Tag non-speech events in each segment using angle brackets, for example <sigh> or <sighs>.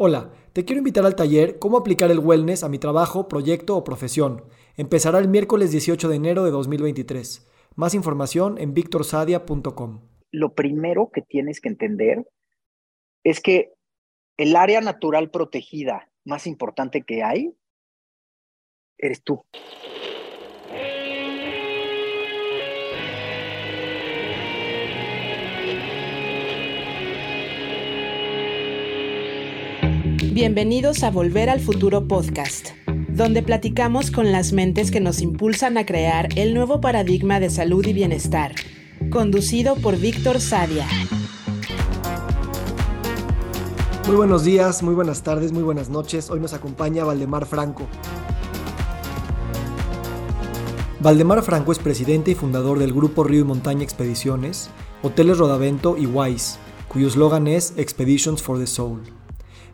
Hola, te quiero invitar al taller Cómo aplicar el wellness a mi trabajo, proyecto o profesión. Empezará el miércoles 18 de enero de 2023. Más información en victorsadia.com. Lo primero que tienes que entender es que el área natural protegida más importante que hay eres tú. Bienvenidos a Volver al Futuro Podcast, donde platicamos con las mentes que nos impulsan a crear el nuevo paradigma de salud y bienestar, conducido por Víctor Sadia. Muy buenos días, muy buenas tardes, muy buenas noches. Hoy nos acompaña Valdemar Franco. Valdemar Franco es presidente y fundador del grupo Río y Montaña Expediciones, Hoteles Rodavento y Wise, cuyo eslogan es Expeditions for the Soul.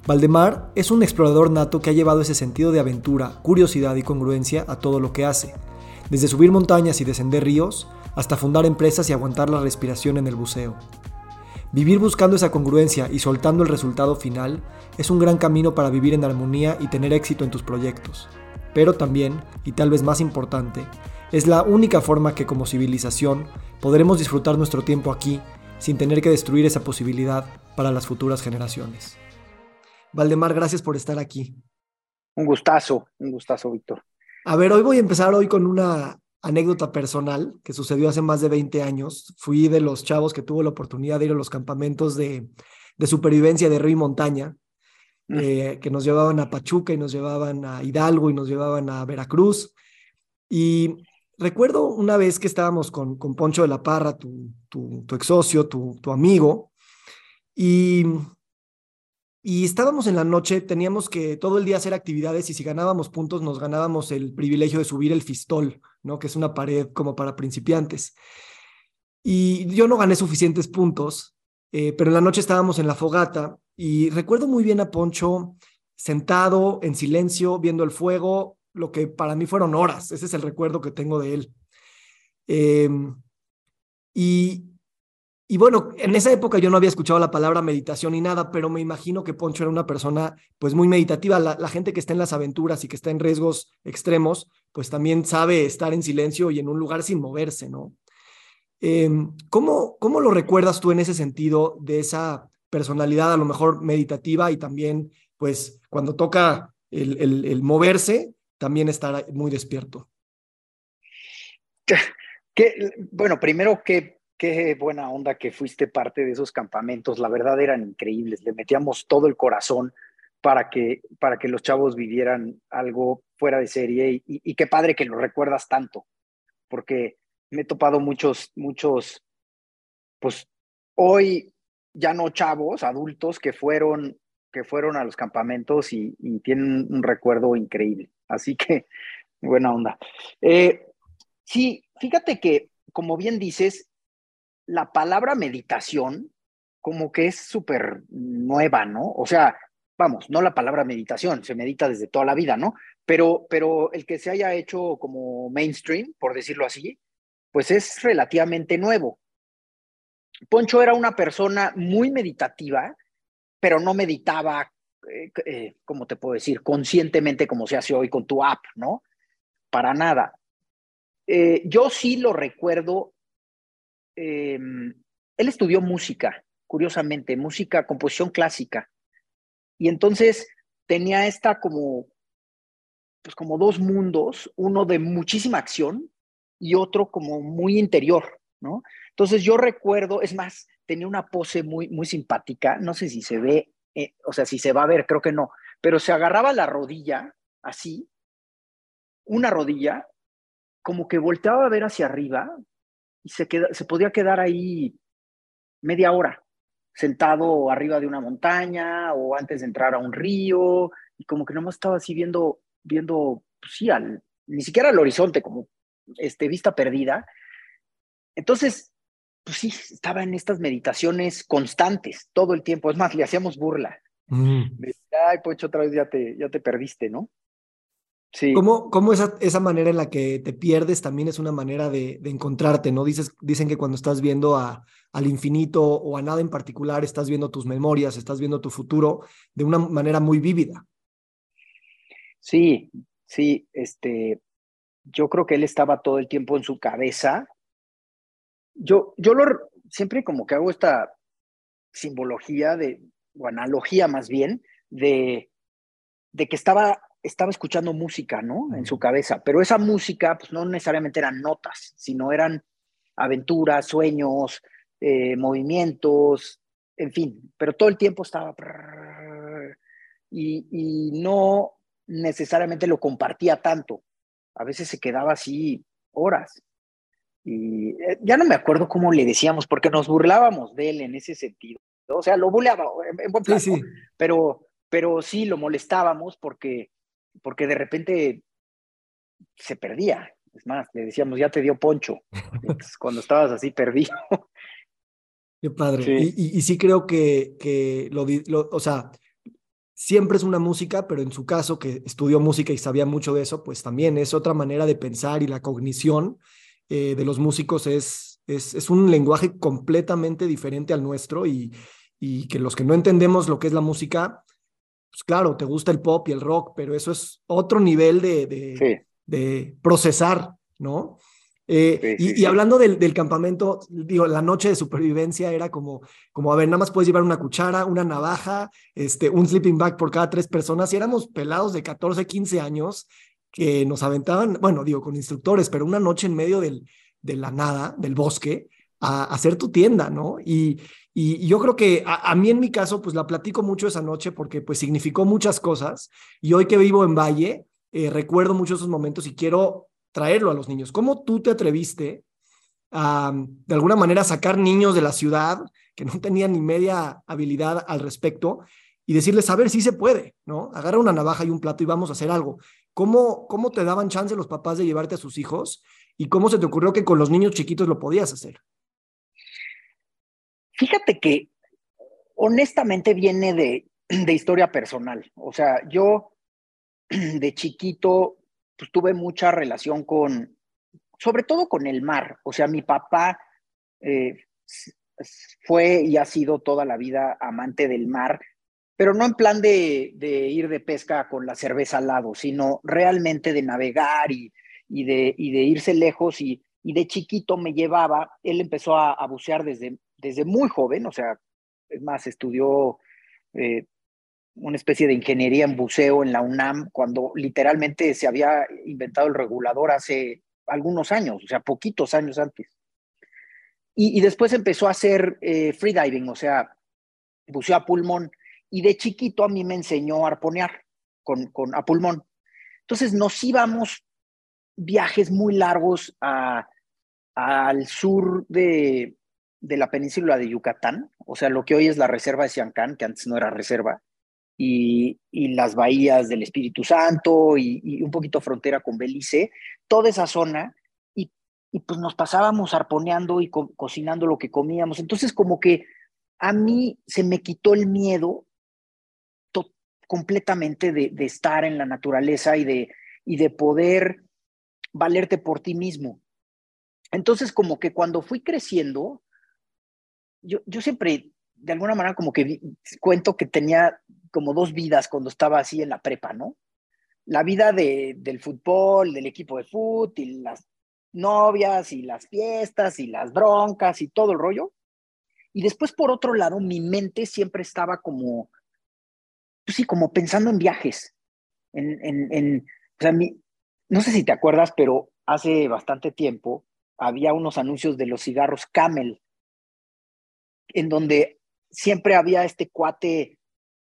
Valdemar es un explorador nato que ha llevado ese sentido de aventura, curiosidad y congruencia a todo lo que hace, desde subir montañas y descender ríos, hasta fundar empresas y aguantar la respiración en el buceo. Vivir buscando esa congruencia y soltando el resultado final es un gran camino para vivir en armonía y tener éxito en tus proyectos. Pero también, y tal vez más importante, es la única forma que como civilización podremos disfrutar nuestro tiempo aquí sin tener que destruir esa posibilidad para las futuras generaciones. Valdemar, gracias por estar aquí. Un gustazo, un gustazo, Víctor. A ver, hoy voy a empezar hoy con una anécdota personal que sucedió hace más de 20 años. Fui de los chavos que tuvo la oportunidad de ir a los campamentos de, supervivencia de río y montaña, mm. eh, que nos llevaban a Pachuca y nos llevaban a Hidalgo y nos llevaban a Veracruz. Y recuerdo una vez que estábamos con, con Poncho de la Parra, tu, tu, tu ex socio, tu, tu amigo, y y estábamos en la noche, teníamos que todo el día hacer actividades y si ganábamos puntos nos ganábamos el privilegio de subir el fistol, ¿no? Que es una pared como para principiantes. Y yo no gané suficientes puntos, eh, pero en la noche estábamos en la fogata y recuerdo muy bien a Poncho sentado en silencio viendo el fuego, lo que para mí fueron horas, ese es el recuerdo que tengo de él. Em, y, y bueno, en esa época yo no había escuchado la palabra meditación ni nada, pero me imagino que Poncho era una persona pues muy meditativa. La, gente que está en las aventuras y que está en riesgos extremos, pues también sabe estar en silencio y en un lugar sin moverse, ¿no? Em, ¿cómo, ¿Cómo lo recuerdas tú en ese sentido de esa personalidad a lo mejor meditativa y también pues cuando toca el, el, moverse, también estar muy despierto? Bueno, primero que qué buena onda que fuiste parte de esos campamentos. La verdad eran increíbles. Le metíamos todo el corazón para que, para que los chavos vivieran algo fuera de serie y, qué padre que lo recuerdas tanto, porque me he topado muchos, muchos, pues hoy ya no chavos, adultos que fueron, que fueron a los campamentos y, tienen un recuerdo increíble. Así que buena onda. Eh, sí, fíjate que, como bien dices, la palabra meditación como que es súper nueva, ¿no? O sea, vamos, no la palabra meditación, se medita desde toda la vida, ¿no? Pero, pero el que se haya hecho como mainstream, por decirlo así, pues es relativamente nuevo. Poncho era una persona muy meditativa, pero no meditaba, eh, eh, como te puedo decir, conscientemente como se hace hoy con tu app, ¿no? Para nada. Eh, yo sí lo recuerdo Em, él estudió música, curiosamente, música, composición clásica. Y entonces tenía esta como, pues como dos mundos, uno de muchísima acción y otro como muy interior, ¿no? Entonces yo recuerdo, es más, tenía una pose muy, muy simpática, no sé si se ve, eh, o sea, si se va a ver, creo que no, pero se agarraba la rodilla así, una rodilla, como que volteaba a ver hacia arriba, y se, queda, se podía quedar ahí media hora, sentado arriba de una montaña o antes de entrar a un río, y como que nomás estaba así viendo, viendo, pues sí, al, ni siquiera al horizonte, como este, vista perdida. Entonces, pues sí, estaba en estas meditaciones constantes todo el tiempo. Es más, le hacíamos burla. Mm. Ay, Pocho, otra vez ya te, ya te perdiste, ¿no? Sí. ¿Cómo, cómo esa, esa, manera en la que te pierdes también es una manera de, de, encontrarte, ¿no? Dices, dicen que cuando estás viendo a, al infinito o a nada en particular, estás viendo tus memorias, estás viendo tu futuro de una manera muy vívida. Sí, sí, este, yo creo que él estaba todo el tiempo en su cabeza. Yo, yo lo, siempre como que hago esta simbología de, o analogía más bien, de, de que estaba estaba escuchando música, ¿no? En su cabeza, pero esa música, pues no necesariamente eran notas, sino eran aventuras, sueños, eh, movimientos, en fin, pero todo el tiempo estaba... Y, y no necesariamente lo compartía tanto. A veces se quedaba así horas. Y eh, ya no me acuerdo cómo le decíamos, porque nos burlábamos de él en ese sentido. O sea, lo buleaba en, buen plan, sí, sí. Pero, pero sí lo molestábamos porque porque de repente se perdía. Es más, le decíamos, ya te dio poncho. <laughs> cuando estabas así perdido. Qué padre. Y, sí creo que, que lo, o sea, siempre es una música, pero en su caso, que estudió música y sabía mucho de eso, pues también es otra manera de pensar y la cognición eh, de los músicos es, es, es, un lenguaje completamente diferente al nuestro y, y que los que no entendemos lo que es la música, pues claro, te gusta el pop y el rock, pero eso es otro nivel de, de, procesar, ¿no? Eh, y, hablando del, del, campamento, digo, la noche de supervivencia era como, como, a ver, nada más puedes llevar una cuchara, una navaja, este, un sleeping bag por cada tres personas, y éramos pelados de 14, 15 años que nos aventaban, bueno, digo, con instructores, pero una noche en medio del, de la nada, del bosque, a, a hacer tu tienda, ¿no? Y, y, yo creo que a, mí en mi caso, pues la platico mucho esa noche porque pues significó muchas cosas. Y hoy que vivo en Valle, eh, recuerdo mucho esos momentos y quiero traerlo a los niños. ¿Cómo tú te atreviste a, de alguna manera, sacar niños de la ciudad que no tenían ni media habilidad al respecto y decirles, a ver, si se puede, ¿no? Agarra una navaja y un plato y vamos a hacer algo. ¿Cómo, ¿Cómo te daban chance los papás de llevarte a sus hijos? ¿Y cómo se te ocurrió que con los niños chiquitos lo podías hacer? Fíjate que honestamente viene de, de historia personal. O sea, yo <clears throat> de chiquito pues, tuve mucha relación con, sobre todo con el mar. O sea, mi papá eh, fue y ha sido toda la vida amante del mar, pero no en plan de, ir de pesca con la cerveza al lado, sino realmente de navegar y, de, irse lejos. Y, de chiquito me llevaba, él empezó a bucear desde desde muy joven, o sea, es más, estudió eh, una especie de ingeniería en buceo en la UNAM cuando literalmente se había inventado el regulador hace algunos años, o sea, poquitos años antes. Y, después empezó a hacer eh, freediving, o sea, buceo a pulmón. Y de chiquito a mí me enseñó a arponear con, con, a pulmón. Entonces nos íbamos viajes muy largos al sur de, de la península de Yucatán, o sea, lo que hoy es la reserva de Siancán, que antes no era reserva, y, las bahías del Espíritu Santo y, un poquito frontera con Belice, toda esa zona, y, pues nos pasábamos arponeando y cocinando lo que comíamos. Entonces, como que a mí se me quitó el miedo completamente de, de, estar en la naturaleza y de, y de poder valerte por ti mismo. Entonces, como que cuando fui creciendo, yo, yo siempre, de alguna manera, como que cuento que tenía como dos vidas cuando estaba así en la prepa, ¿no? La vida de, del fútbol, del equipo de fútbol, y las novias, y las fiestas, y las broncas, y todo el rollo. Y después, por otro lado, mi mente siempre estaba como, pues sí, como pensando en viajes. En, en, en o sea, mi, no sé si te acuerdas, pero hace bastante tiempo había unos anuncios de los cigarros Camel en donde siempre había este cuate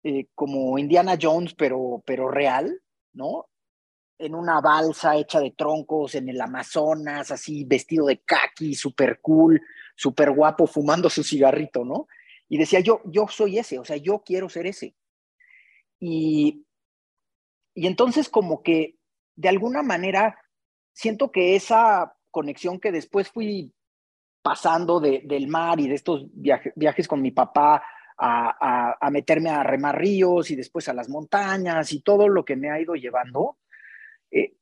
eh, como Indiana Jones, pero, pero real, ¿no? En una balsa hecha de troncos en el Amazonas, así vestido de kaki, súper cool, súper guapo, fumando su cigarrito, ¿no? Y decía, yo, yo soy ese, o sea, yo quiero ser ese. Y, y entonces como que de alguna manera siento que esa conexión que después fui pasando de, del mar y de estos viajes con mi papá a, a, meterme a remar ríos y después a las montañas y todo lo que me ha ido llevando, eh,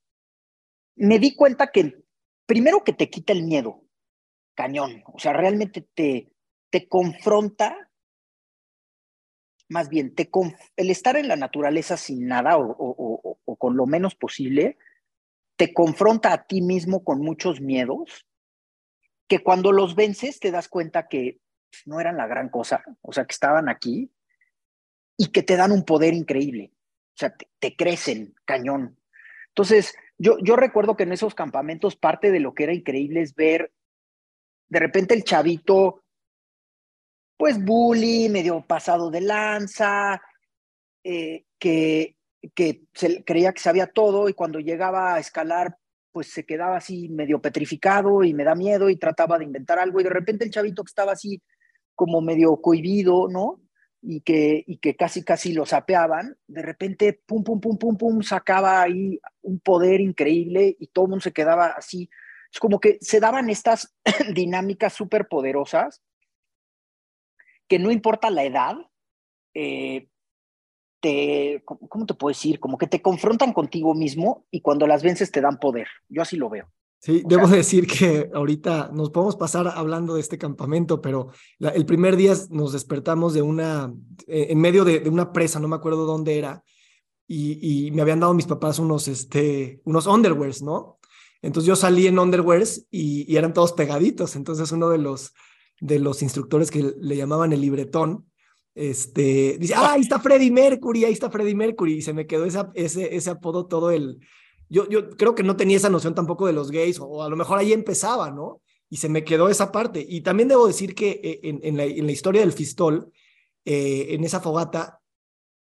me di cuenta que primero que te quita el miedo, cañón, o sea, realmente te, te confronta, más bien, te el estar en la naturaleza sin nada o, o con lo menos posible, te confronta a ti mismo con muchos miedos, que cuando los vences te das cuenta que no eran la gran cosa, o sea, que estaban aquí y que te dan un poder increíble, o sea, te, crecen cañón. Entonces, yo, yo recuerdo que en esos campamentos parte de lo que era increíble es ver de repente el chavito, pues bully, medio pasado de lanza, eh, que, que se, creía que sabía todo y cuando llegaba a escalar, pues se quedaba así medio petrificado y me da miedo y trataba de inventar algo y de repente el chavito que estaba así como medio cohibido, ¿no? Y que, y que casi, casi lo sapeaban, de repente, pum, pum, pum, pum, pum, sacaba ahí un poder increíble y todo el mundo se quedaba así. Es como que se daban estas <clears throat> dinámicas súper poderosas que no importa la edad, eh, te, ¿cómo te puedo decir? Como que te confrontan contigo mismo y cuando las vences te dan poder. Yo así lo veo. Sí, debo decir que ahorita nos podemos pasar hablando de este campamento, pero el primer día nos despertamos de una, eh, en medio de, una presa, no me acuerdo dónde era, y, me habían dado mis papás unos, este, unos underwears, ¿no? Entonces yo salí en underwears y, y, eran todos pegaditos. Entonces uno de los, de los instructores que le llamaban el libretón, este, dice, ah, ahí está Freddie Mercury, ahí está Freddie Mercury, y se me quedó esa, ese, ese apodo todo el, yo, yo creo que no tenía esa noción tampoco de los gays, o a lo mejor ahí empezaba, ¿no? Y se me quedó esa parte. Y también debo decir que eh, en, en, la, en la, historia del Fistol, eh, en esa fogata,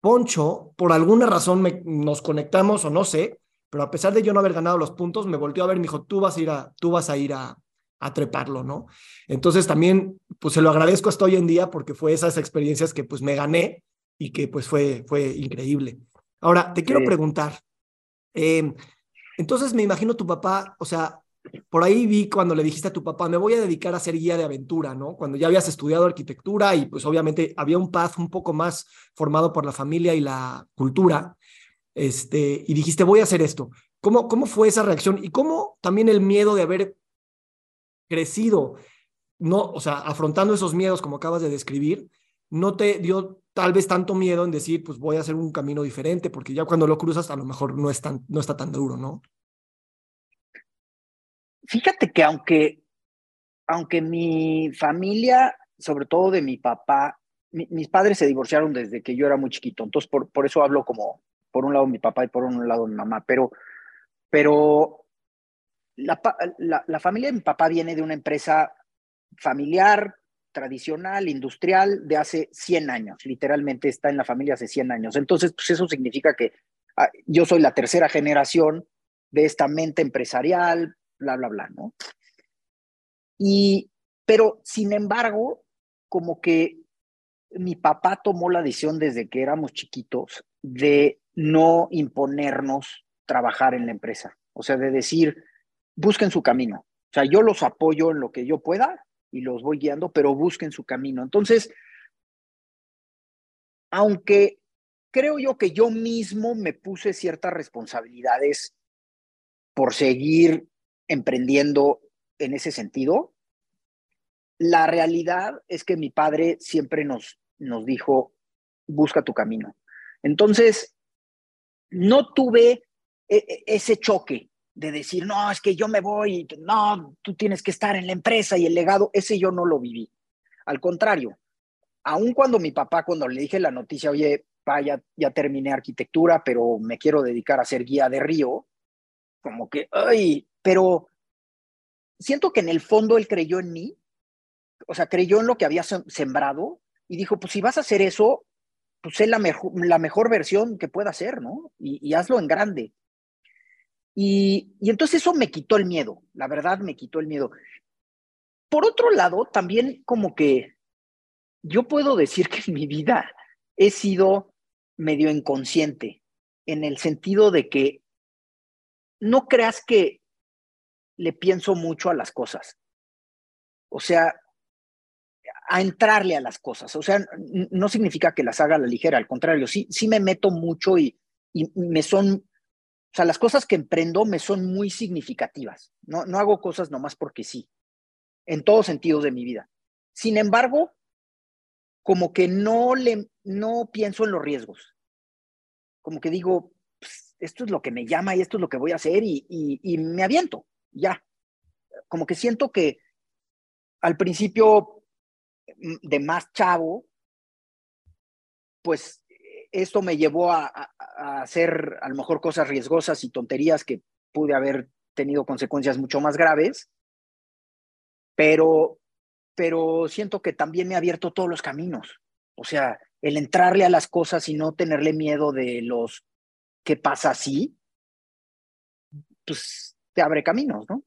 Poncho, por alguna razón me, nos conectamos o no sé, pero a pesar de yo no haber ganado los puntos, me volteó a ver y me dijo, tú vas a ir a, tú vas a, ir a, a treparlo, ¿no? Entonces también, pues se lo agradezco hasta hoy en día porque fue esas experiencias que pues me gané y que pues fue, fue increíble. Ahora, te quiero preguntar, eh, entonces me imagino tu papá, o sea, por ahí vi cuando le dijiste a tu papá, me voy a dedicar a ser guía de aventura, ¿no? Cuando ya habías estudiado arquitectura y pues obviamente había un path un poco más formado por la familia y la cultura, este, y dijiste, voy a hacer esto. ¿Cómo, ¿Cómo fue esa reacción? Y cómo también el miedo de haber crecido, no, o sea, afrontando esos miedos como acabas de describir, no te dio tal vez tanto miedo en decir, pues voy a hacer un camino diferente, porque ya cuando lo cruzas a lo mejor no, es tan, no está tan duro, ¿no? Fíjate que aunque, aunque mi familia, sobre todo de mi papá, mis padres se divorciaron desde que yo era muy chiquito, entonces por, por eso hablo como, por un lado mi papá y por un lado mi mamá, pero, pero la, la, familia de mi papá viene de una empresa familiar tradicional, industrial, de hace 100 años. Literalmente está en la familia hace 100 años. Entonces, pues eso significa que ah, yo soy la tercera generación de esta mente empresarial, bla, bla, bla, ¿no? Y, pero, sin embargo, como que mi papá tomó la decisión desde que éramos chiquitos de no imponernos trabajar en la empresa. O sea, de decir, busquen su camino. O sea, yo los apoyo en lo que yo pueda, y los voy guiando, pero busquen su camino. Entonces, aunque creo yo que yo mismo me puse ciertas responsabilidades por seguir emprendiendo en ese sentido, la realidad es que mi padre siempre nos, nos dijo, busca tu camino. Entonces, no tuve e, e, ese choque de decir, no, es que yo me voy, no, tú tienes que estar en la empresa y el legado, ese yo no lo viví. Al contrario, aun cuando mi papá, cuando le dije la noticia, oye, pa, ya, ya terminé arquitectura, pero me quiero dedicar a ser guía de río, como que, ay, pero siento que en el fondo él creyó en mí, o sea, creyó en lo que había sembrado y dijo, pues si vas a hacer eso, pues sé la mejor, la mejor versión que pueda ser, ¿no? Y hazlo en grande. Y, entonces eso me quitó el miedo, la verdad me quitó el miedo. Por otro lado, también como que yo puedo decir que en mi vida he sido medio inconsciente, en el sentido de que no creas que le pienso mucho a las cosas. O sea, a entrarle a las cosas. O sea, no significa que las haga a la ligera, al contrario, sí, sí me meto mucho y, y me son O sea, las cosas que emprendo me son muy significativas. No, no hago cosas nomás porque sí, en todos sentidos de mi vida. Sin embargo, como que no, le, no pienso en los riesgos. Como que digo, pues, esto es lo que me llama y esto es lo que voy a hacer y, y me aviento, ya. Como que siento que al principio mm, de más chavo, pues esto me llevó a, hacer a lo mejor cosas riesgosas y tonterías que pude haber tenido consecuencias mucho más graves, pero, pero siento que también me ha abierto todos los caminos. O sea, el entrarle a las cosas y no tenerle miedo de los qué pasa así, pues te abre caminos, ¿no?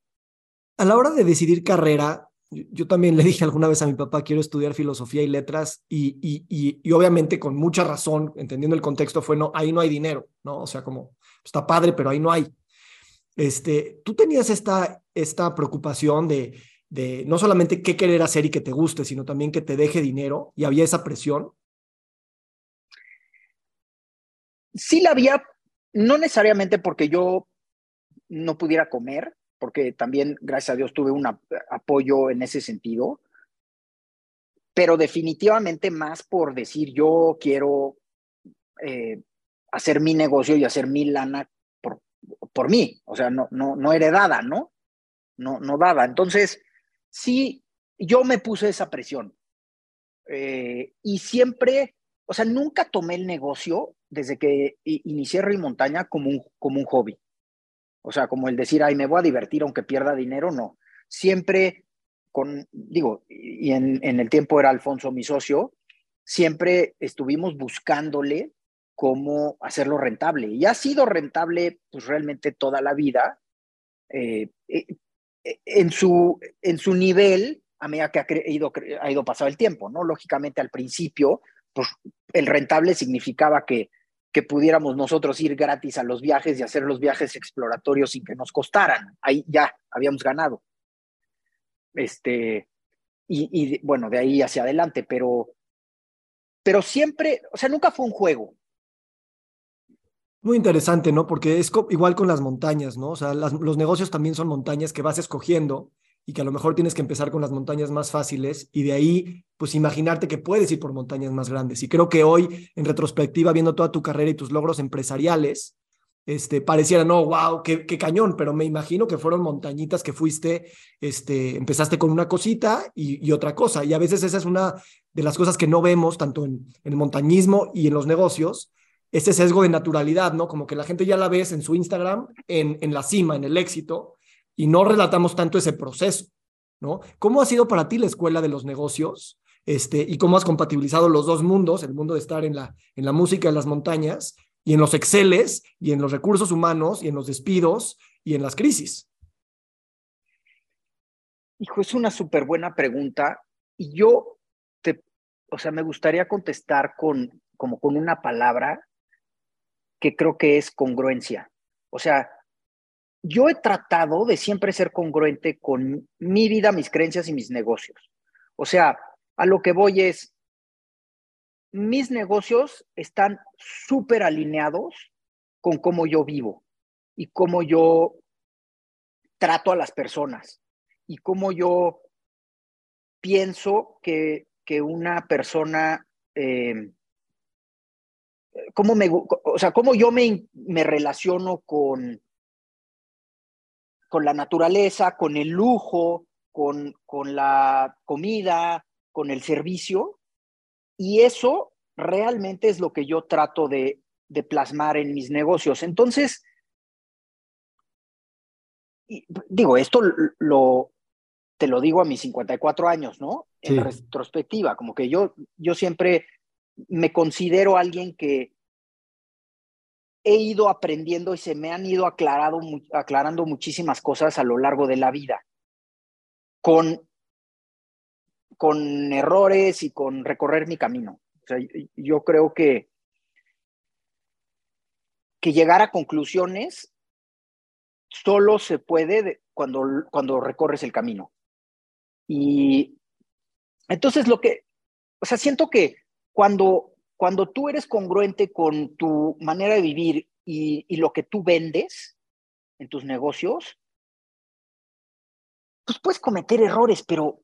A la hora de decidir carrera, yo también le dije alguna vez a mi papá, quiero estudiar filosofía y letras, y, y, y, obviamente con mucha razón, entendiendo el contexto, fue, no, ahí no hay dinero, ¿no? O sea, como, está padre, pero ahí no hay. Este, ¿Tú tenías esta, esta preocupación de, de no solamente qué querer hacer y que te guste, sino también que te deje dinero? ¿Y había esa presión? Sí la había, no necesariamente porque yo no pudiera comer, porque también, gracias a Dios, tuve un apoyo en ese sentido, pero definitivamente más por decir yo quiero eh, hacer mi negocio y hacer mi lana por, por mí, o sea, no, no, no heredada, ¿no? No, no dada. Entonces, sí, yo me puse esa presión. Eh, y siempre, o sea, nunca tomé el negocio desde que inicié Rey Montaña como un, como un hobby. O sea, como el decir, ay, me voy a divertir aunque pierda dinero, no. Siempre con, digo, y en, el tiempo era Alfonso mi socio, siempre estuvimos buscándole cómo hacerlo rentable. Y ha sido rentable pues realmente toda la vida. Eh, eh, eh, en, su, en su nivel, a medida que ha, ido, ha ido pasado el tiempo, ¿no? Lógicamente al principio, pues el rentable significaba que que pudiéramos nosotros ir gratis a los viajes y hacer los viajes exploratorios sin que nos costaran. Ahí ya habíamos ganado. Este, y, bueno, de ahí hacia adelante, pero, pero siempre, o sea, nunca fue un juego. Muy interesante, ¿no? Porque es igual con las montañas, ¿no? O sea, los negocios también son montañas que vas escogiendo y que a lo mejor tienes que empezar con las montañas más fáciles y de ahí, pues imaginarte que puedes ir por montañas más grandes. Y creo que hoy, en retrospectiva, viendo toda tu carrera y tus logros empresariales, este, pareciera, no, wow, qué, cañón, pero me imagino que fueron montañitas que fuiste, este, empezaste con una cosita y, y otra cosa. Y a veces esa es una de las cosas que no vemos tanto en, en el montañismo y en los negocios, ese sesgo de naturalidad, ¿no? Como que la gente ya la ves en su Instagram, en, en la cima, en el éxito, y no relatamos tanto ese proceso, ¿no? ¿Cómo ha sido para ti la escuela de los negocios? Este, y cómo has compatibilizado los dos mundos, el mundo de estar en la, en la música en las montañas y en los exceles y en los recursos humanos y en los despidos y en las crisis. Hijo, es una súper buena pregunta y yo te, o sea, me gustaría contestar con, como con una palabra que creo que es congruencia. O sea, yo he tratado de siempre ser congruente con mi vida, mis creencias y mis negocios. O sea, a lo que voy es, mis negocios están súper alineados con cómo yo vivo y cómo yo trato a las personas y cómo yo pienso que, que una persona, eh, cómo me, o sea, cómo yo me, me relaciono con, con la naturaleza, con el lujo, con, con la comida, con el servicio. Y eso realmente es lo que yo trato de, de plasmar en mis negocios. Entonces, digo, esto lo, te lo digo a mis 54 años, ¿no? En retrospectiva, como que yo, yo siempre me considero alguien que, he ido aprendiendo y se me han ido aclarando muchísimas cosas a lo largo de la vida, con, con errores y con recorrer mi camino. O sea, yo creo que, que llegar a conclusiones solo se puede cuando, cuando recorres el camino. Y entonces lo que, o sea, siento que cuando cuando tú eres congruente con tu manera de vivir y, y lo que tú vendes en tus negocios, pues puedes cometer errores, pero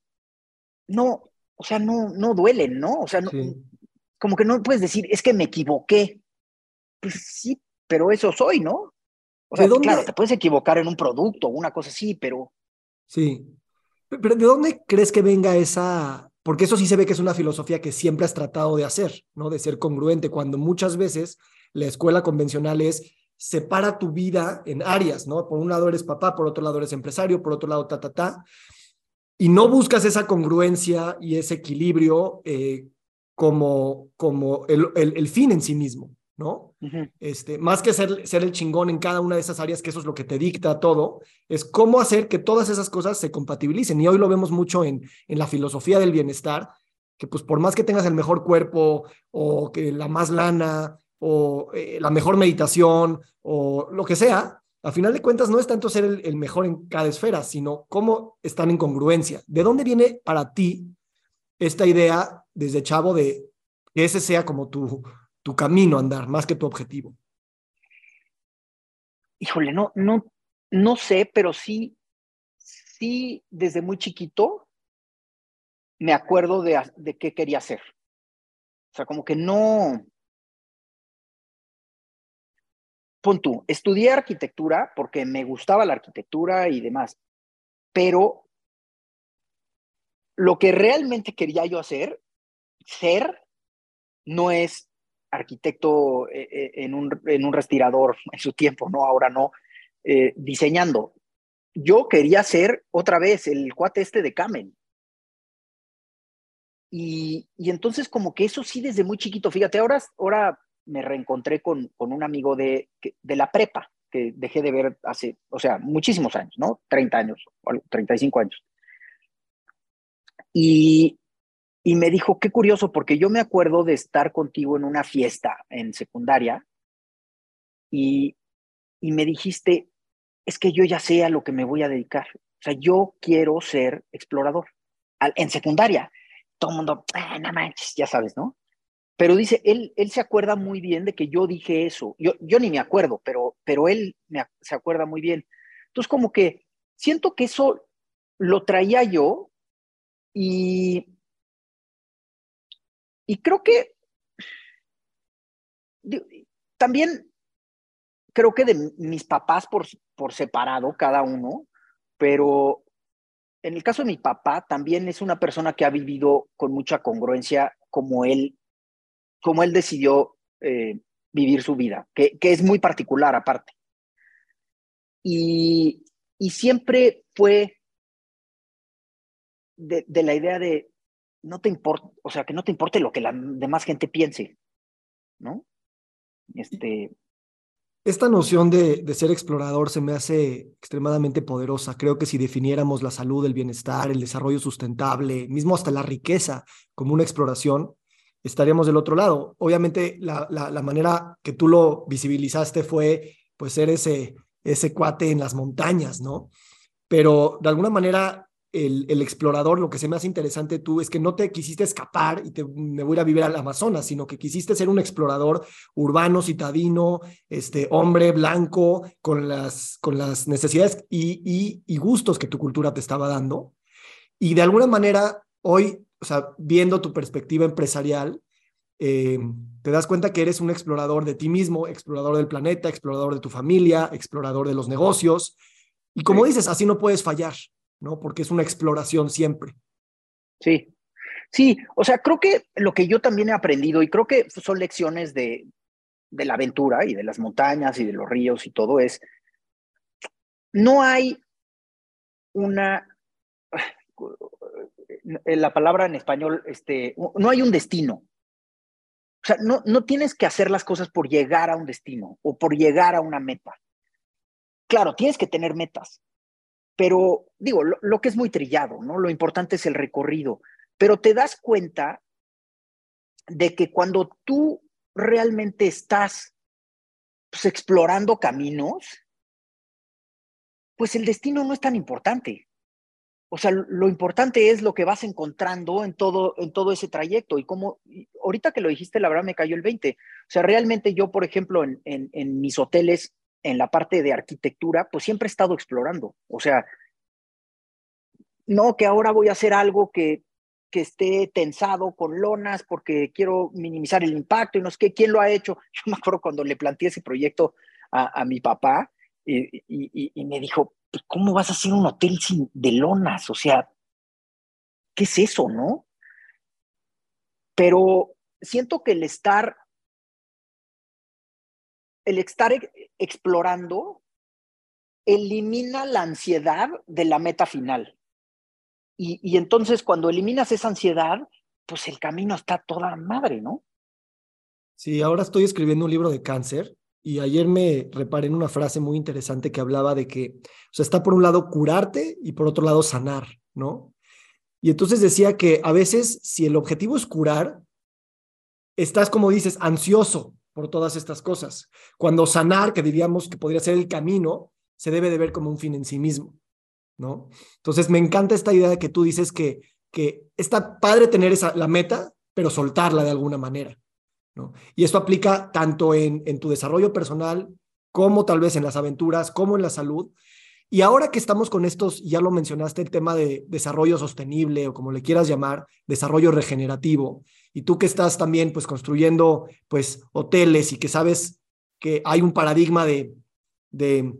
no, o sea, no, no duelen, ¿no? O sea, no, como que no puedes decir, es que me equivoqué. Pues sí, pero eso soy, ¿no? O sea, claro, te puedes equivocar en un producto o una cosa así, pero... Sí. Pero ¿de dónde crees que venga esa...? Porque eso sí se ve que es una filosofía que siempre has tratado de hacer, ¿no? De ser congruente, cuando muchas veces la escuela convencional es separa tu vida en áreas, ¿no? Por un lado eres papá, por otro lado eres empresario, por otro lado ta, ta, ta. Y no buscas esa congruencia y ese equilibrio eh, como, como el, el, fin en sí mismo, ¿no? este, más que ser, ser el chingón en cada una de esas áreas, que eso es lo que te dicta todo, es cómo hacer que todas esas cosas se compatibilicen. Y hoy lo vemos mucho en, en la filosofía del bienestar, que pues por más que tengas el mejor cuerpo o que la más lana o eh, la mejor meditación o lo que sea, a final de cuentas no es tanto ser el, mejor en cada esfera, sino cómo están en congruencia. ¿De dónde viene para ti esta idea desde chavo de que ese sea como tu, tu camino andar, más que tu objetivo? Híjole, no, no, no sé, pero sí, sí, desde muy chiquito me acuerdo de, de qué quería hacer. O sea, como que no, pon tú, estudié arquitectura porque me gustaba la arquitectura y demás, pero lo que realmente quería yo hacer, ser, no es arquitecto eh, eh, en un, en un respirador en su tiempo, no, ahora no, eh, diseñando. Yo quería ser otra vez el cuate este de Kamen. Y, y entonces como que eso sí desde muy chiquito, fíjate, ahora, ahora me reencontré con, con un amigo de, de la prepa, que dejé de ver hace, o sea, muchísimos años, ¿no? 30 años, 35 años. Y, y me dijo, qué curioso, porque yo me acuerdo de estar contigo en una fiesta en secundaria y, y me dijiste, es que yo ya sé a lo que me voy a dedicar. O sea, yo quiero ser explorador. en secundaria, todo el mundo, ah, no manches, ya sabes, ¿no? Pero dice, él, él se acuerda muy bien de que yo dije eso. Yo, yo ni me acuerdo, pero, pero él se acuerda muy bien. Entonces, como que siento que eso lo traía yo y, y creo que también creo que de mis papás por, por separado, cada uno, pero en el caso de mi papá, también es una persona que ha vivido con mucha congruencia como él cómo él decidió eh, vivir su vida, que, que, es muy particular aparte. Y, y siempre fue de, la idea de no te importa, o sea, que no te importe lo que la demás gente piense, ¿no? Este. Esta noción de, de, ser explorador se me hace extremadamente poderosa. Creo que si definiéramos la salud, el bienestar, el desarrollo sustentable, mismo hasta la riqueza como una exploración, estaríamos del otro lado. Obviamente la, la, manera que tú lo visibilizaste fue pues ser ese, ese cuate en las montañas, ¿no? Pero de alguna manera el, el, explorador, lo que se me hace interesante tú es que no te quisiste escapar y te, me voy a vivir al Amazonas, sino que quisiste ser un explorador urbano, citadino, este, hombre blanco, con las, con las necesidades y, y, y gustos que tu cultura te estaba dando. Y de alguna manera, hoy o sea, viendo tu perspectiva empresarial, eh, te das cuenta que eres un explorador de ti mismo, explorador del planeta, explorador de tu familia, explorador de los negocios. Y como dices, así no puedes fallar, ¿no? Porque es una exploración siempre. Sí, sí, o sea, creo que lo que yo también he aprendido, y creo que son lecciones de, de la aventura y de las montañas y de los ríos y todo, es, no hay una, <sighs> la palabra en español, este, no hay un destino. O sea, no, no tienes que hacer las cosas por llegar a un destino o por llegar a una meta. Claro, tienes que tener metas, pero digo, lo, que es muy trillado, ¿no? Lo importante es el recorrido, pero te das cuenta de que cuando tú realmente estás pues, explorando caminos, pues el destino no es tan importante. o sea, lo importante es lo que vas encontrando en todo, en todo ese trayecto. Y como ahorita que lo dijiste, la verdad me cayó el 20. O sea, realmente yo, por ejemplo, en, en mis hoteles, en la parte de arquitectura, pues siempre he estado explorando. O sea, no que ahora voy a hacer algo que, que esté tensado con lonas porque quiero minimizar el impacto y no sé qué, ¿quién lo ha hecho? <laughs> Yo me acuerdo cuando le planteé ese proyecto a, mi papá y, y, y, me dijo, pues, ¿cómo vas a hacer un hotel sin, de lonas? O sea, ¿qué es eso, no? Pero siento que el estar, el estar explorando elimina la ansiedad de la meta final. Y, entonces cuando eliminas esa ansiedad, pues el camino está toda madre, ¿no? Sí, ahora estoy escribiendo un libro de cáncer y ayer me reparé en una frase muy interesante que hablaba de que, está por un lado curarte y por otro lado sanar, ¿no? Y entonces decía que a veces si el objetivo es curar, estás, como dices, ansioso por todas estas cosas. Cuando sanar, que diríamos que podría ser el camino, se debe de ver como un fin en sí mismo. ¿no? Entonces me encanta esta idea de que tú dices que, que está padre tener esa, la meta, pero soltarla de alguna manera, ¿no? Y esto aplica tanto en, en tu desarrollo personal como tal vez en las aventuras, como en la salud. Y ahora que estamos con estos, ya lo mencionaste, el tema de desarrollo sostenible o como le quieras llamar, desarrollo regenerativo, y tú que estás también pues construyendo pues hoteles y que sabes que hay un paradigma de, de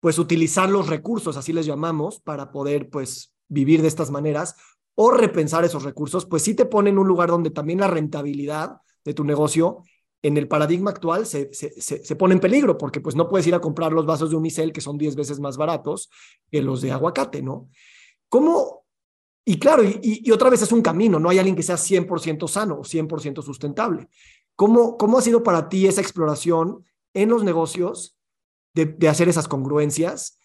pues utilizar los recursos, así les llamamos, para poder pues vivir de estas maneras o repensar esos recursos, pues sí te pone en un lugar donde también la rentabilidad de tu negocio en el paradigma actual se, se, se, pone en peligro porque pues no puedes ir a comprar los vasos de unicel que son 10 veces más baratos que los de aguacate, ¿no? ¿Cómo? Y claro, y, otra vez es un camino, no hay alguien que sea 100% sano o 100% sustentable. ¿Cómo, ¿Cómo ha sido para ti esa exploración en los negocios de, hacer esas congruencias.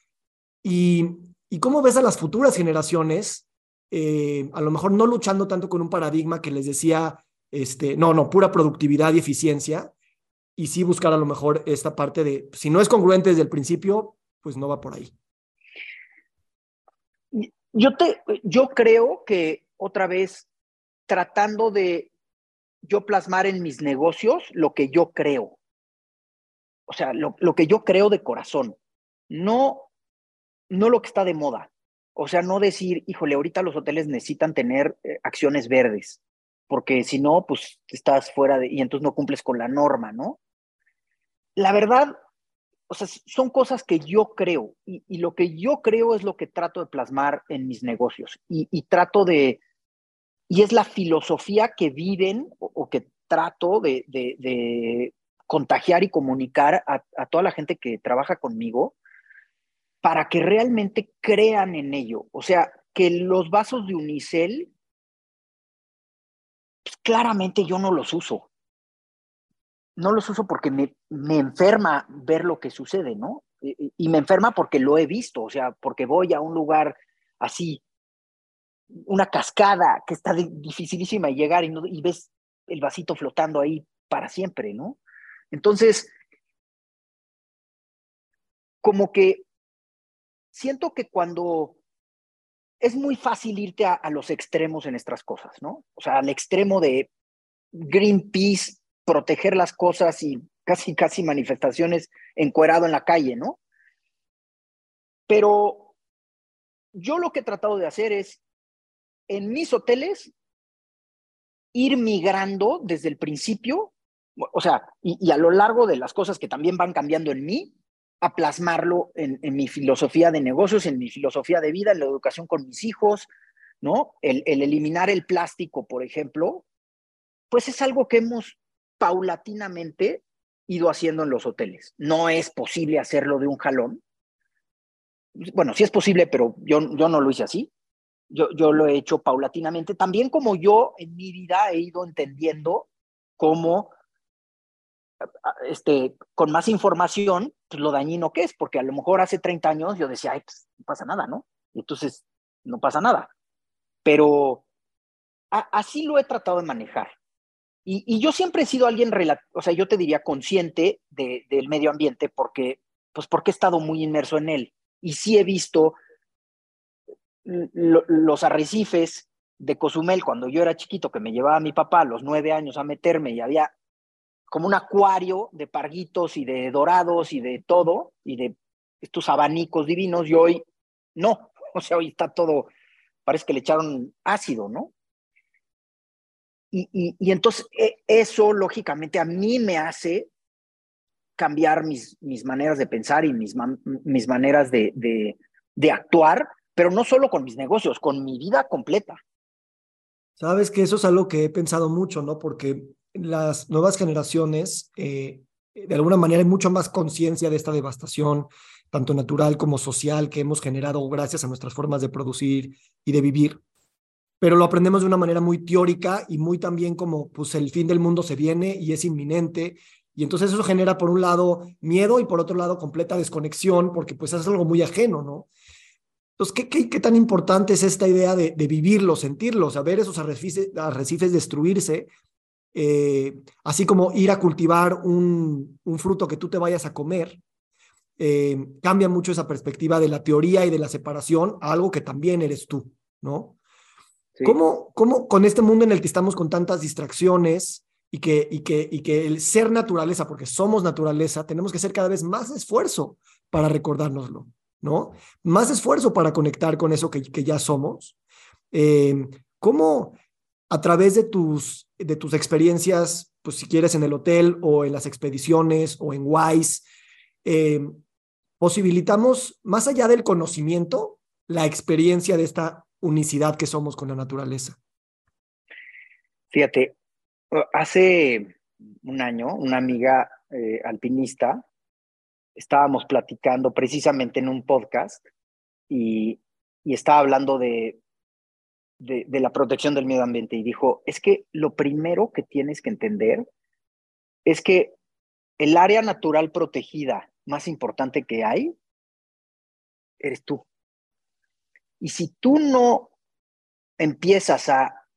Y, y, cómo ves a las futuras generaciones, eh, a lo mejor no luchando tanto con un paradigma que les decía, este, no, no, pura productividad y eficiencia, y sí buscar a lo mejor esta parte de, si no es congruente desde el principio, pues no va por ahí. Yo, te, yo creo que otra vez, tratando de yo plasmar en mis negocios lo que yo creo o sea, lo, que yo creo de corazón, no, no lo que está de moda. O sea, no decir, híjole, ahorita los hoteles necesitan tener eh, acciones verdes, porque si no, pues estás fuera de, y entonces no cumples con la norma, ¿no? La verdad, o sea, son cosas que yo creo, y, lo que yo creo es lo que trato de plasmar en mis negocios, y, trato de, y es la filosofía que viven o, que trato de, contagiar y comunicar a, toda la gente que trabaja conmigo para que realmente crean en ello. O sea, que los vasos de unicel, claramente yo no los uso. No los uso porque me, me enferma ver lo que sucede, ¿no? Y, me enferma porque lo he visto, o sea, porque voy a un lugar así, una cascada que está dificilísima de llegar y ves el vasito flotando ahí para siempre, ¿no? Entonces, como que siento que cuando es muy fácil irte a, los extremos en estas cosas, ¿no? O sea, al extremo de Greenpeace, proteger las cosas y casi, casi manifestaciones encuerado en la calle, ¿no? Pero yo lo que he tratado de hacer es, en mis hoteles, ir migrando desde el principio o sea, y, a lo largo de las cosas que también van cambiando en mí, a plasmarlo en, mi filosofía de negocios, en mi filosofía de vida, en la educación con mis hijos, ¿no? El, el eliminar el plástico, por ejemplo, pues es algo que hemos paulatinamente ido haciendo en los hoteles. No es posible hacerlo de un jalón. Bueno, sí es posible, pero yo, yo no lo hice así. Yo, yo lo he hecho paulatinamente, también como yo en mi vida he ido entendiendo cómo este, con más información, pues lo dañino que es, porque a lo mejor hace 30 años yo decía, ay, pues no pasa nada, ¿no? Entonces no pasa nada. Pero así lo he tratado de manejar. Y, yo siempre he sido alguien, o sea, yo te diría consciente de, del medio ambiente porque, pues porque he estado muy inmerso en él. Y sí he visto los arrecifes de Cozumel, cuando yo era chiquito, que me llevaba mi papá a los nueve años a meterme y había como un acuario de parguitos y de dorados y de todo, y de estos abanicos divinos, y hoy no, <laughs> o sea, hoy está todo, parece que le echaron ácido, ¿no? Y, y, entonces e, eso, lógicamente, a mí me hace cambiar mis, mis maneras de pensar y mis, mis maneras de, de, de actuar, pero no solo con mis negocios, con mi vida completa. Sabes que eso es algo que he pensado mucho, ¿no? Porque las nuevas generaciones, eh, de alguna manera, hay mucho más conciencia de esta devastación, tanto natural como social, que hemos generado gracias a nuestras formas de producir y de vivir. Pero lo aprendemos de una manera muy teórica y muy también como, pues el fin del mundo se viene y es inminente. Y entonces eso genera, por un lado, miedo y por otro lado, completa desconexión, porque pues es algo muy ajeno, ¿no? Entonces, ¿qué, qué, qué tan importante es esta idea de, de vivirlo, sentirlo, saber esos arrecifes, arrecifes destruirse eh, así como ir a cultivar un, un, fruto que tú te vayas a comer, eh, cambia mucho esa perspectiva de la teoría y de la separación a algo que también eres tú, ¿no? ¿Cómo, ¿Cómo, con este mundo en el que estamos con tantas distracciones y que, y, que, y que el ser naturaleza, porque somos naturaleza, tenemos que hacer cada vez más esfuerzo para recordárnoslo, ¿no? Más esfuerzo para conectar con eso que, que ya somos. Eh, ¿Cómo a través de tus de tus experiencias, pues si quieres en el hotel o en las expediciones o en WISE, eh, posibilitamos, más allá del conocimiento, la experiencia de esta unicidad que somos con la naturaleza. Fíjate, hace un año, una amiga eh, alpinista, estábamos platicando precisamente en un podcast y, y estaba hablando de de, la protección del medio ambiente y dijo, es que lo primero que tienes que entender es que el área natural protegida más importante que hay eres tú. Y si tú no empiezas a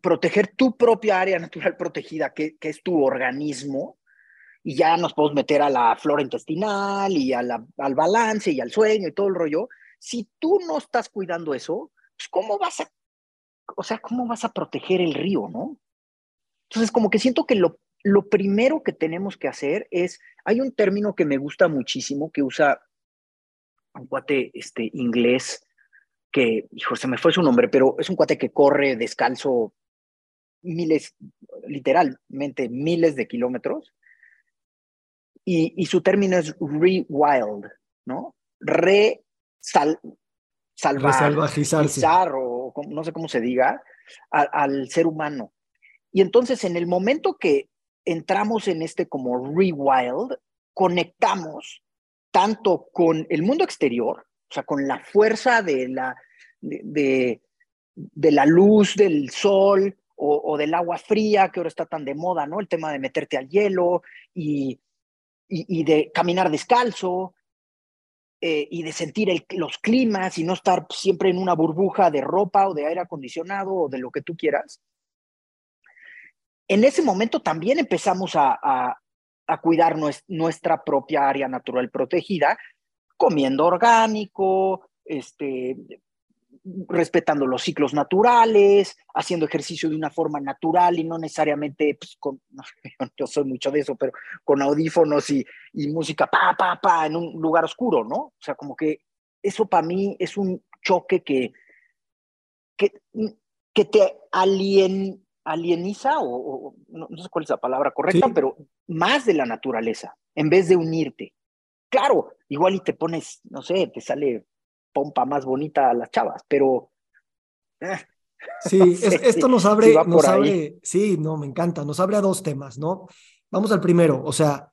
proteger tu propia área natural protegida, que, es tu organismo, y ya nos podemos meter a la flora intestinal y a al balance y al sueño y todo el rollo, si tú no estás cuidando eso, ¿cómo vas a, o sea, cómo vas a proteger el río, no? Entonces, como que siento que lo, lo primero que tenemos que hacer es, hay un término que me gusta muchísimo que usa un cuate este, inglés que, hijo, se me fue su nombre, pero es un cuate que corre descalzo miles, literalmente miles de kilómetros. Y, y su término es re-wild, ¿no? Re sal, salvar, o no sé cómo se diga, al ser humano. Y entonces en el momento que entramos en este como rewild, conectamos tanto con el mundo exterior, o sea, con la fuerza de la, de, de, la luz del sol o, del agua fría, que ahora está tan de moda, ¿no? El tema de meterte al hielo y, y, y de caminar descalzo eh, y de sentir los climas y no estar siempre en una burbuja de ropa o de aire acondicionado o de lo que tú quieras. En ese momento también empezamos a, a cuidar nuestra propia área natural protegida, comiendo orgánico, este, respetando los ciclos naturales, haciendo ejercicio de una forma natural y no necesariamente, pues, con, <laughs> yo soy mucho de eso, pero con audífonos y, y, música pa, pa, pa, en un lugar oscuro, ¿no? O sea, como que eso para mí es un choque que, que, que te alien, alieniza, o, no, sé cuál es la palabra correcta, pero más de la naturaleza, en vez de unirte. Claro, igual y te pones, no sé, te sale pompa más bonita a las chavas, pero... Eh, sí, <laughs> esto nos abre, nos abre, sí, no, me encanta, nos abre a dos temas, ¿no? Vamos al primero, o sea,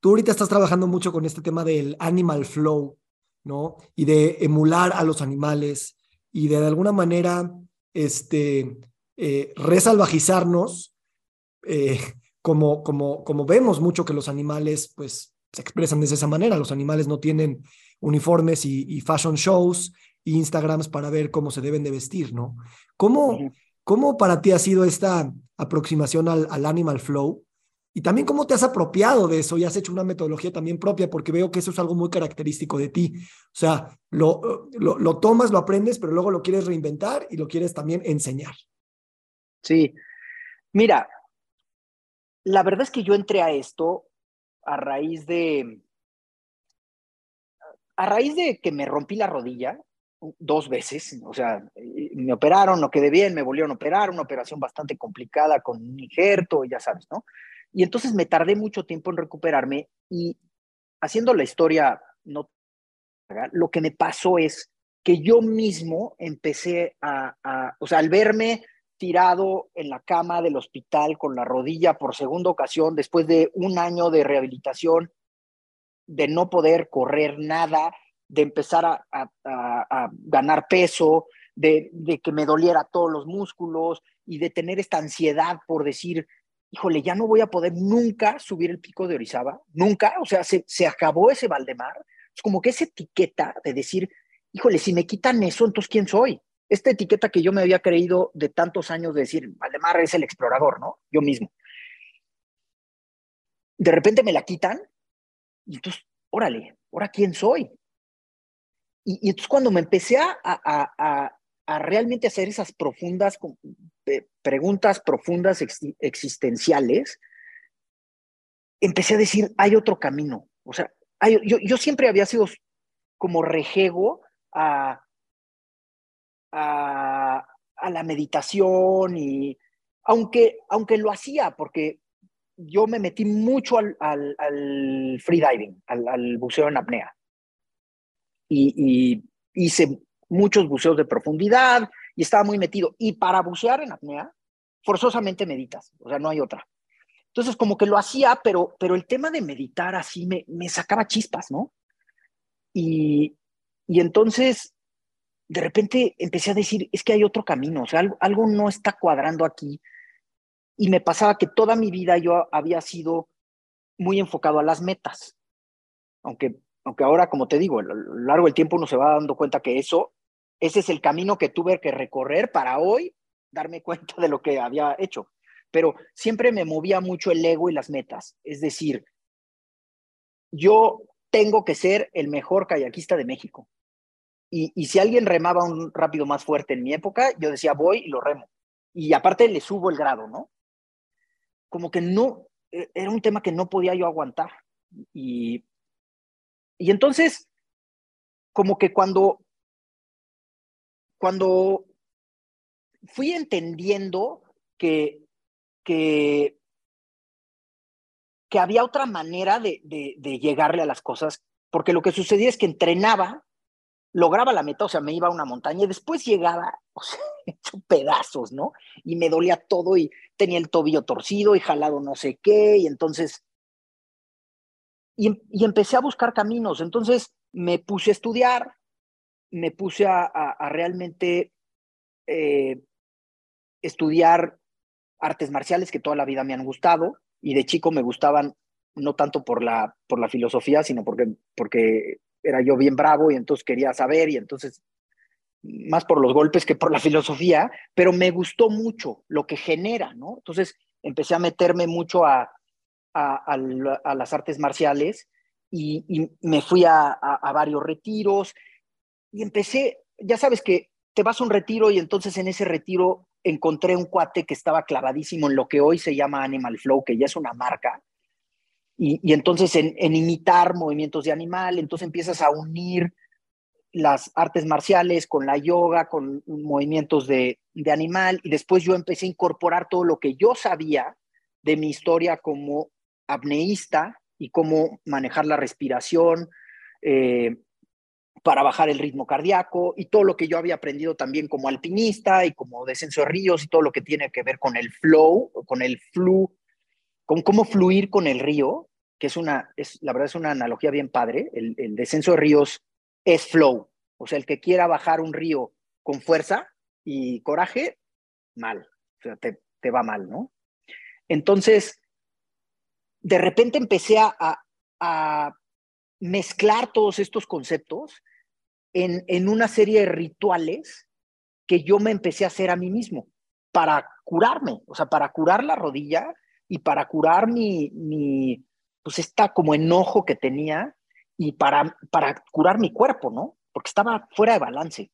tú ahorita estás trabajando mucho con este tema del animal flow, ¿no? Y de emular a los animales y de, de alguna manera, este, eh, resalvajizarnos, eh, como, como, como vemos mucho que los animales, pues, se expresan de esa manera. Los animales no tienen uniformes y, fashion shows e Instagrams para ver cómo se deben de vestir, ¿no? ¿Cómo, cómo para ti ha sido esta aproximación al, al animal flow y también cómo te has apropiado de eso y has hecho una metodología también propia, porque veo que eso es algo muy característico de ti. O sea, lo, lo, lo tomas, lo aprendes, pero luego lo quieres reinventar y lo quieres también enseñar. Sí, mira, la verdad es que yo entré a esto a raíz de, a raíz de que me rompí la rodilla dos veces, o sea, me operaron, no quedé bien, me volvieron a operar, una operación bastante complicada con un injerto, ya sabes, ¿no? Y entonces me tardé mucho tiempo en recuperarme y haciendo la historia no lo que me pasó es que yo mismo empecé a, a, o sea, al verme tirado en la cama del hospital con la rodilla por segunda ocasión, después de un año de rehabilitación, de no poder correr nada, de empezar a, a, a ganar peso, de, de, que me doliera todos los músculos y de tener esta ansiedad por decir, híjole, ya no voy a poder nunca subir el pico de Orizaba, nunca, o sea, se, se acabó ese Valdemar. Es como que esa etiqueta de decir, híjole, si me quitan eso, entonces ¿quién soy? Esta etiqueta que yo me había creído de tantos años de decir, Valdemar es el explorador, ¿no? Yo mismo. De repente me la quitan y entonces, órale, ¿ahora quién soy? Y, entonces cuando me empecé a, realmente hacer esas profundas preguntas profundas ex existenciales, empecé a decir, hay otro camino. O sea, yo, siempre había sido como rejego a, a, a, la meditación y aunque, aunque lo hacía, porque yo me metí mucho al, al, al freediving, al, buceo en apnea. Y, y hice muchos buceos de profundidad y estaba muy metido. Y para bucear en apnea, forzosamente meditas, o sea, no hay otra. Entonces, como que lo hacía, pero, pero el tema de meditar así me, me sacaba chispas, ¿no? Y, y entonces, de repente empecé a decir, es que hay otro camino, o sea, algo, algo no está cuadrando aquí. Y me pasaba que toda mi vida yo había sido muy enfocado a las metas. Aunque, aunque ahora, como te digo, a lo largo del tiempo uno se va dando cuenta que eso ese es el camino que tuve que recorrer para hoy darme <laughs> cuenta de lo que había hecho. Pero siempre me movía mucho el ego y las metas. Es decir, yo tengo que ser el mejor kayakista de México. Y, y, si alguien remaba un rápido más fuerte en mi época, yo decía, voy y lo remo. Y aparte le subo el grado, ¿no? Como que no, e, era un tema que no podía yo aguantar. Y, y entonces, como que cuando cuando fui entendiendo que, que, que había otra manera de, de, de, llegarle a las cosas, porque lo que sucedía es que entrenaba, lograba la meta, o sea, me iba a una montaña y después llegaba, o sea, <laughs> pedazos, ¿no? Y me dolía todo y tenía el tobillo torcido y jalado no sé qué, y entonces, y, y empecé a buscar caminos, entonces me puse a estudiar, me puse a realmente eh, estudiar artes marciales que toda la vida me han gustado y de chico me gustaban no tanto por la, por la filosofía, sino porque, porque era yo bien bravo y entonces quería saber y entonces más por los golpes que por la <laughs> filosofía, pero me gustó mucho lo que genera, ¿no? Entonces empecé a meterme mucho a, a, las artes marciales y, y me fui a, varios retiros y empecé, ya sabes que te vas a un retiro y entonces en ese retiro encontré un cuate que estaba clavadísimo en lo que hoy se llama Animal Flow, que ya es una marca. Y, entonces en, en, imitar movimientos de animal, entonces empiezas a unir las artes marciales con la yoga, con movimientos de, de animal. Y después yo empecé a incorporar todo lo que yo sabía de mi historia como apneísta y cómo manejar la respiración, eh, para bajar el ritmo cardíaco y todo lo que yo había aprendido también como alpinista y como descenso de ríos y todo lo que tiene que ver con el flow, con el flu, con cómo fluir con el río, que es una, es, la verdad es una analogía bien padre. El, descenso de ríos es flow, o sea, el que quiera bajar un río con fuerza y coraje, mal, o sea, te, te va mal, ¿no? Entonces, de repente empecé a, a, a mezclar todos estos conceptos en, en una serie de rituales que yo me empecé a hacer a mí mismo para curarme, o sea, para curar la rodilla y para curar mi, mi pues está como enojo que tenía y para, para curar mi cuerpo, ¿no? Porque estaba fuera de balance.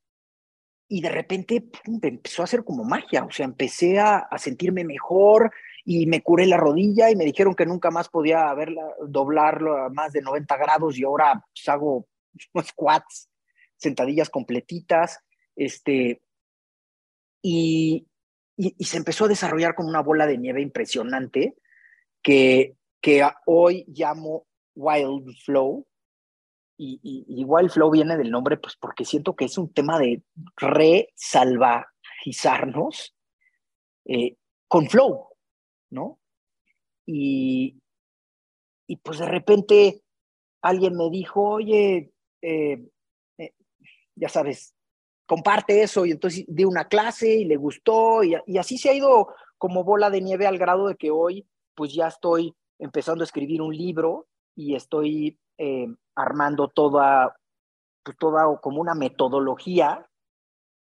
Y de repente empezó a hacer como magia, o sea, empecé a, a, sentirme mejor y me curé la rodilla y me dijeron que nunca más podía haberla, doblarlo a más de 90 grados y ahora pues, hago <laughs> squats, sentadillas completitas, este, y, y, se empezó a desarrollar como una bola de nieve impresionante que, que hoy llamo Wild Flow. Y, y, Wild Flow viene del nombre, pues porque siento que es un tema de resalvajizarnos eh, con flow, ¿no? Y, y pues de repente alguien me dijo, oye, eh, eh, ya sabes, comparte eso y entonces di una clase y le gustó y, así se ha ido como bola de nieve al grado de que hoy pues ya estoy empezando a escribir un libro y estoy eh, armando toda, pues toda como una metodología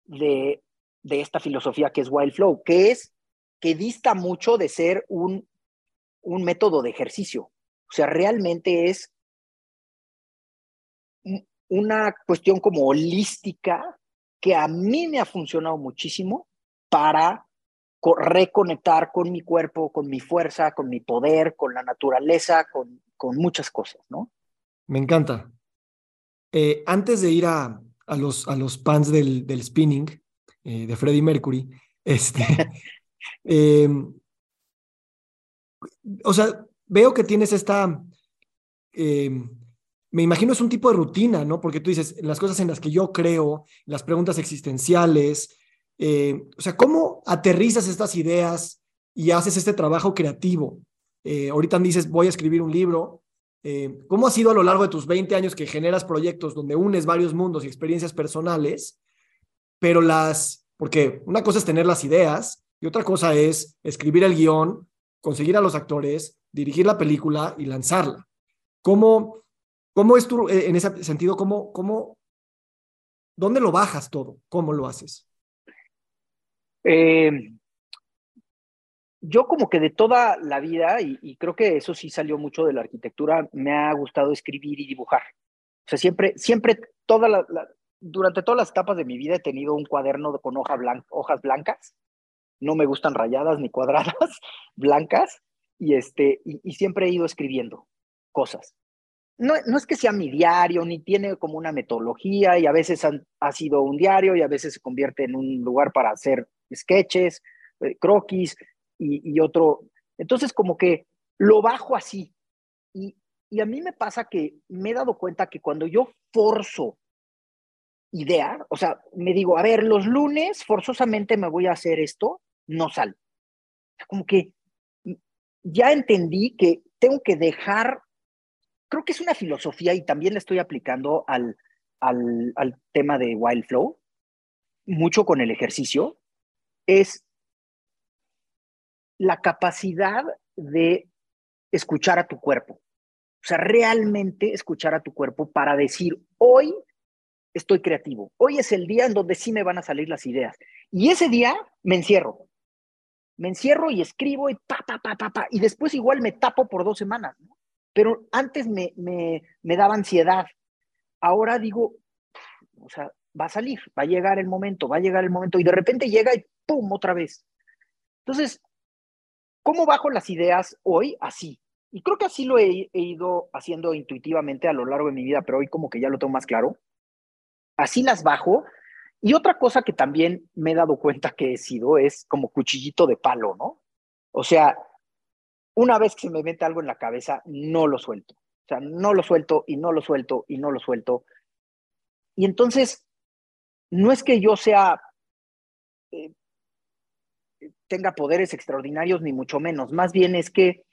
de, de esta filosofía que es Wild Flow, que es que dista mucho de ser un, un método de ejercicio. O sea, realmente es una cuestión como holística que a mí me ha funcionado muchísimo para reconectar con mi cuerpo, con mi fuerza, con mi poder, con la naturaleza, con, con muchas cosas, ¿no? Me encanta. Eh, antes de ir a, a, los, a los pants del, del spinning eh, de Freddie Mercury, <laughs> este, <laughs> em, o sea, veo que tienes esta em, me imagino es un tipo de rutina, ¿no? Porque tú dices, las cosas en las que yo creo, las preguntas existenciales, eh, o sea, ¿cómo aterrizas estas ideas y haces este trabajo creativo? Eh, ahorita dices, voy a escribir un libro. Eh, ¿Cómo ha sido a lo largo de tus 20 años que generas proyectos donde unes varios mundos y experiencias personales, pero las, porque una cosa es tener las ideas y otra cosa es escribir el guion, conseguir a los actores, dirigir la película y lanzarla. ¿Cómo, ¿Cómo es tu, eh, en ese sentido, cómo, cómo, dónde lo bajas todo? ¿Cómo lo haces? Eh, yo como que de toda la vida, y, creo que eso sí salió mucho de la arquitectura, me ha gustado escribir y dibujar. O sea, siempre, siempre, toda la, durante todas las etapas de mi vida he tenido un cuaderno con hoja hojas blancas. No me gustan rayadas ni cuadradas, <laughs> blancas. Y, este, y siempre he ido escribiendo cosas no, es que sea mi diario, ni tiene como una metodología y a veces ha sido un diario y a veces se convierte en un lugar para hacer sketches, eh, croquis y, otro. Entonces como que lo bajo así. Y, y a mí me pasa que me he dado cuenta que cuando yo forzo idea, o sea, me digo, a ver, los lunes forzosamente me voy a hacer esto, no sale. Como que ya entendí que tengo que dejar creo que es una filosofía y también la estoy aplicando al, al, tema de Wild Flow, mucho con el ejercicio, es la capacidad de escuchar a tu cuerpo. O sea, realmente escuchar a tu cuerpo para decir, hoy estoy creativo, hoy es el día en donde sí me van a salir las ideas. Y ese día me encierro. Me encierro y escribo y pa, pa, pa, pa, pa. Y después igual me tapo por dos semanas. ¿no? Pero antes me, me, me daba ansiedad. Ahora digo, o sea, va a salir, va a llegar el momento, va a llegar el momento. Y de repente llega y ¡pum! otra vez. Entonces, ¿cómo bajo las ideas hoy? Así. Y creo que así lo he, he, ido haciendo intuitivamente a lo largo de mi vida, pero hoy como que ya lo tengo más claro. Así las bajo. Y otra cosa que también me he dado cuenta que he sido es como cuchillito de palo, ¿no? O sea, una vez que se me mete algo en la cabeza, no lo suelto. O sea, no lo suelto y no lo suelto y no lo suelto. Y entonces, no es que yo sea, eh, tenga poderes extraordinarios, ni mucho menos. Más bien es que,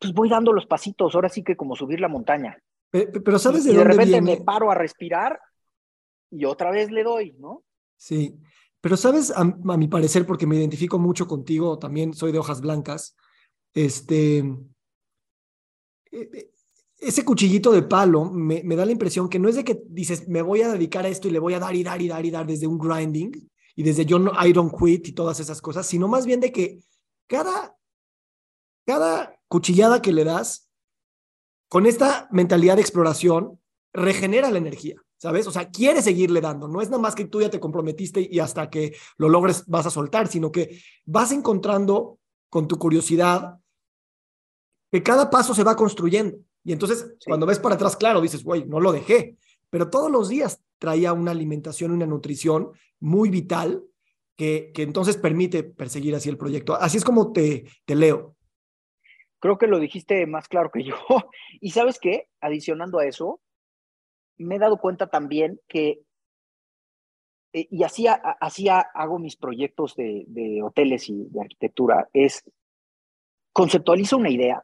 pues voy dando los pasitos, ahora sí que como subir la montaña. Pero, ¿sabes de y de repente me paro a respirar y otra vez le doy, ¿no? Sí, pero sabes, a mi parecer, porque me identifico mucho contigo, también soy de hojas blancas, este, e, e, ese cuchillito de palo me, da la impresión que no es de que dices, me voy a dedicar a esto y le voy a dar y dar y dar y dar desde un grinding y desde yo no, I don't quit y todas esas cosas, sino más bien de que cada cada cuchillada que le das, con esta mentalidad de exploración, regenera la energía, ¿sabes? O sea, quiere seguirle dando, no es nada más que tú ya te comprometiste y hasta que lo logres vas a soltar, sino que vas encontrando con tu curiosidad que cada paso se va construyendo. Y entonces, cuando ves para atrás, claro, dices, güey, no lo dejé, pero todos los días traía una alimentación, una nutrición muy vital que, que entonces permite perseguir así el proyecto. Así es como te, te leo. Creo que lo dijiste más claro que yo. <laughs> Y sabes qué, adicionando a eso, me he dado cuenta también que, eh, y así, así hago mis proyectos de, de hoteles y de arquitectura, es conceptualizo una idea,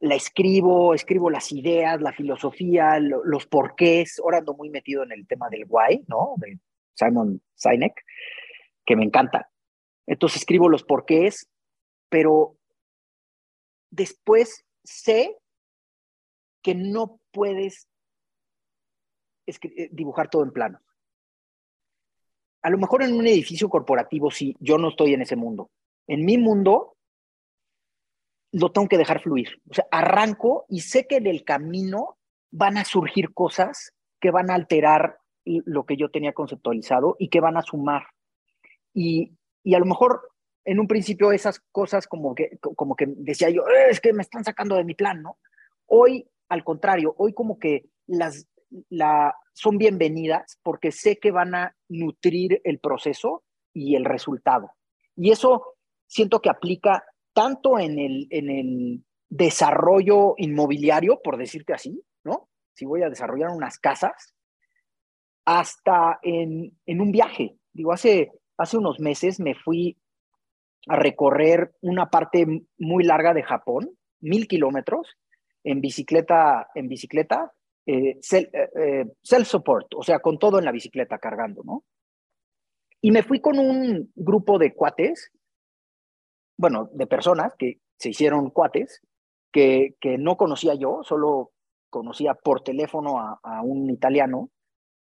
la escribo, escribo las ideas, la filosofía, los porqués. Ahora ando muy metido en el tema del why, ¿no? De Simon Sinek, que me encanta. Entonces escribo los porqués, pero después sé que no puedes eh, dibujar todo en plano. A lo mejor en un edificio corporativo sí, yo no estoy en ese mundo. En mi mundo lo tengo que dejar fluir. O sea, arranco y sé que en el camino van a surgir cosas que van a alterar lo que yo tenía conceptualizado y que van a sumar. Y, y a lo mejor en un principio esas cosas como que, como que decía yo, eh, es que me están sacando de mi plan, ¿no? Hoy, al contrario, hoy como que las la, son bienvenidas porque sé que van a nutrir el proceso y el resultado. Y eso siento que aplica tanto en el, en el desarrollo inmobiliario, por decirte así, ¿no? Si voy a desarrollar unas casas, hasta en, en un viaje. Digo, hace, hace unos meses me fui a recorrer una parte muy larga de Japón, mil kilómetros, en bicicleta, en bicicleta, eh, self, eh, eh, self-support, o sea, con todo en la bicicleta cargando, ¿no? Y me fui con un grupo de cuates bueno, de personas que se hicieron cuates, que, que no conocía yo, solo conocía por teléfono a, un italiano.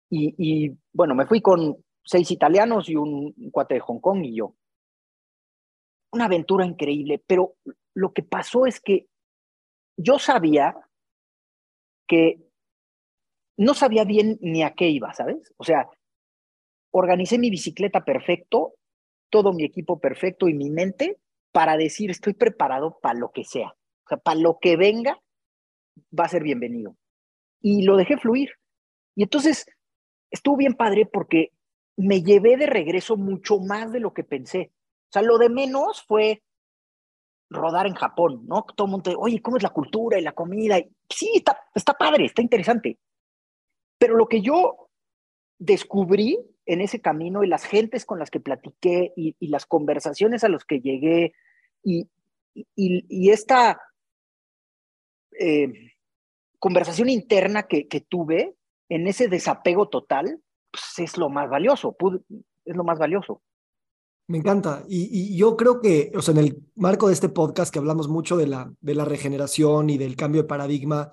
Y, y, bueno, me fui con seis italianos y un cuate de Hong Kong y yo. Una aventura increíble, pero lo que pasó es que yo sabía que no sabía bien ni a qué iba, ¿sabes? O sea, organicé mi bicicleta perfecto, todo mi equipo perfecto y mi mente para decir, estoy preparado para lo que sea. O sea, para lo que venga, va a ser bienvenido. Y lo dejé fluir. Y entonces estuvo bien padre porque me llevé de regreso mucho más de lo que pensé. O sea, lo de menos fue rodar en Japón, ¿no? Todo el mundo, oye, ¿cómo es la cultura y la comida? sí, está, está padre, está interesante. Pero lo que yo descubrí en ese camino y las gentes con las que platiqué y, y las conversaciones a las que llegué y, y, esta eh, conversación interna que, tuve en ese desapego total, pues es lo más valioso, es lo más valioso. Me encanta. Y, yo creo que, o sea, en el marco de este podcast que hablamos mucho de la, de la regeneración y del cambio de paradigma,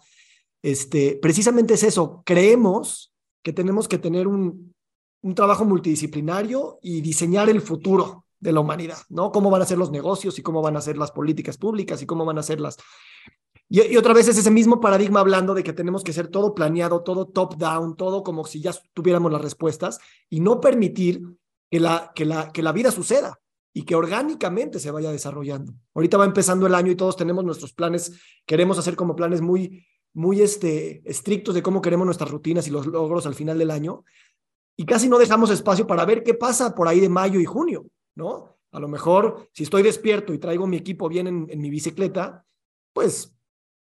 este, precisamente es eso. Creemos que tenemos que tener un, un trabajo multidisciplinario y diseñar el futuro de la humanidad, ¿no? Cómo van a ser los negocios y cómo van a ser las políticas públicas y cómo van a ser las... Y, otra vez es ese mismo paradigma hablando de que tenemos que ser todo planeado, todo top-down, todo como si ya tuviéramos las respuestas y no permitir que la, que, la, que la vida suceda y que orgánicamente se vaya desarrollando. Ahorita va empezando el año y todos tenemos nuestros planes, queremos hacer como planes muy, muy este, estrictos de cómo queremos nuestras rutinas y los logros al final del año, y casi no dejamos espacio para ver qué pasa por ahí de mayo y junio. ¿No? A lo mejor, si estoy despierto y traigo mi equipo bien en, mi bicicleta, pues,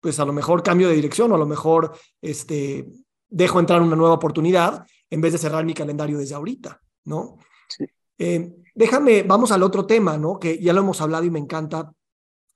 pues a lo mejor cambio de dirección o a lo mejor este, dejo entrar una nueva oportunidad en vez de cerrar mi calendario desde ahorita, ¿no? Eh, déjame, vamos al otro tema, ¿no? Que ya lo hemos hablado y me encanta,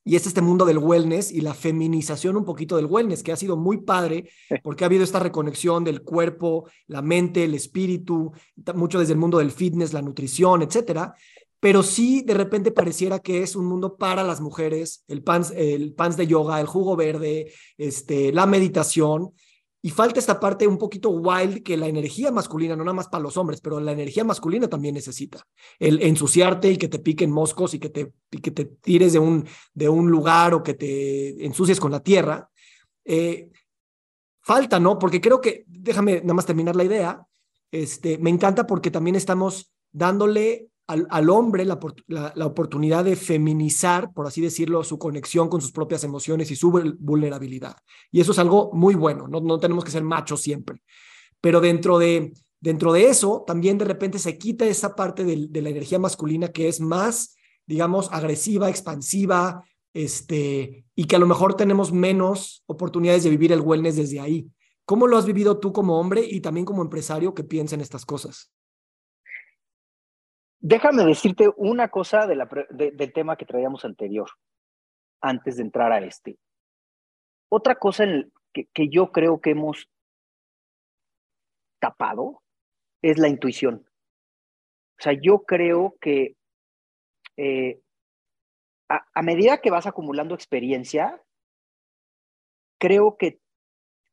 y es este mundo del wellness y la feminización un poquito del wellness, que ha sido muy padre porque ha habido esta reconexión del cuerpo, la mente, el espíritu, mucho desde el mundo del fitness, la nutrición, etcétera pero sí de repente pareciera que es un mundo para las mujeres, el pants, el pants de yoga, el jugo verde, este, la meditación, y falta esta parte un poquito wild que la energía masculina, no nada más para los hombres, pero la energía masculina también necesita. El ensuciarte y que te piquen moscos y que te, que te tires de un, de un lugar o que te ensucies con la tierra. Eh, falta, ¿no? Porque creo que, déjame nada más terminar la idea, este, me encanta porque también estamos dándole al, hombre la, la, oportunidad de feminizar, por así decirlo, su conexión con sus propias emociones y su vulnerabilidad. Y eso es algo muy bueno, no, no tenemos que ser machos siempre. Pero dentro de, dentro de eso, también de repente se quita esa parte de, de la energía masculina que es más, digamos, agresiva, expansiva, este, y que a lo mejor tenemos menos oportunidades de vivir el wellness desde ahí. ¿Cómo lo has vivido tú como hombre y también como empresario que piensa en estas cosas? Déjame decirte una cosa del tema que traíamos anterior, antes de entrar a este. Otra cosa que, yo creo que hemos tapado es la intuición. O sea, yo creo que eh, a, medida que vas acumulando experiencia, creo que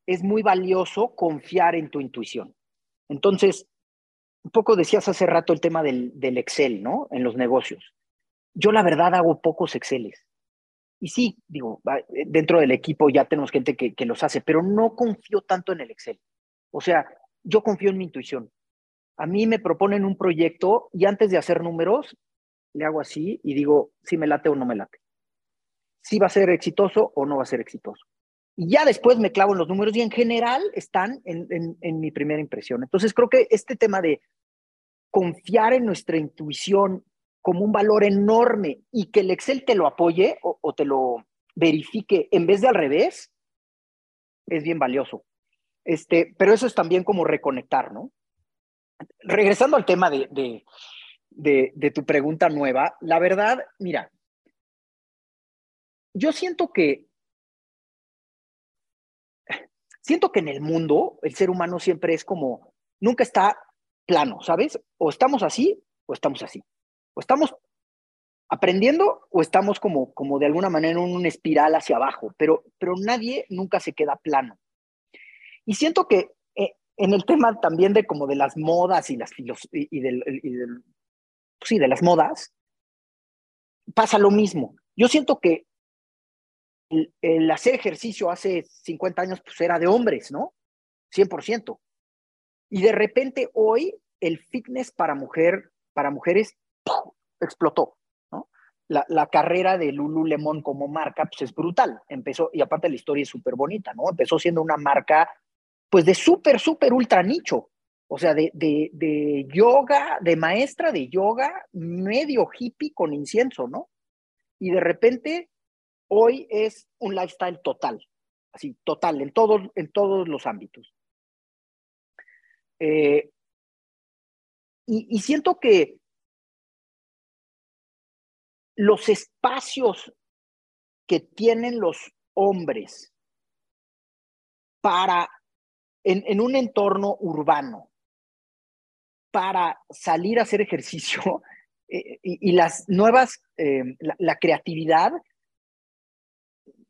es muy valioso confiar en tu intuición. Entonces, un poco decías hace rato el tema del, Excel, ¿no? En los negocios. Yo la verdad hago pocos Exceles. Y sí, digo, dentro del equipo ya tenemos gente que, los hace, pero no confío tanto en el Excel. O sea, yo confío en mi intuición. A mí me proponen un proyecto y antes de hacer números, le hago así y digo si me late o no me late. Si va a ser exitoso o no va a ser exitoso. Y ya después me clavo en los números y en general están en, en mi primera impresión. Entonces creo que este tema de confiar en nuestra intuición como un valor enorme y que el Excel te lo apoye o, te lo verifique en vez de al revés, es bien valioso. Este, pero eso es también como reconectar, ¿no? Regresando al tema de, de, de, tu pregunta nueva, la verdad, mira, yo siento que siento que en el mundo el ser humano siempre es como, nunca está plano, ¿sabes? O estamos así o estamos así. O estamos aprendiendo o estamos como, como de alguna manera en una espiral hacia abajo, pero, pero nadie nunca se queda plano. Y siento que eh, en el tema también de como de las modas y las y, del, y del, sí, de las modas, pasa lo mismo. Yo siento que el, el, hacer ejercicio hace 50 años pues era de hombres, ¿no? 100%. Y de repente hoy el fitness para mujer, para mujeres, explotó. La, la, carrera de Lululemon como marca pues, es brutal. Empezó, y aparte la historia es súper bonita, ¿no? Empezó siendo una marca, pues, de súper, súper ultra nicho. O sea, de, de, de yoga, de maestra de yoga, medio hippie con incienso, ¿no? Y de repente, hoy es un lifestyle total, así, total, en todos, en todos los ámbitos. Eh, y, siento que los espacios que tienen los hombres para, en, un entorno urbano, para salir a hacer ejercicio <laughs> eh, y, las nuevas, eh, la, creatividad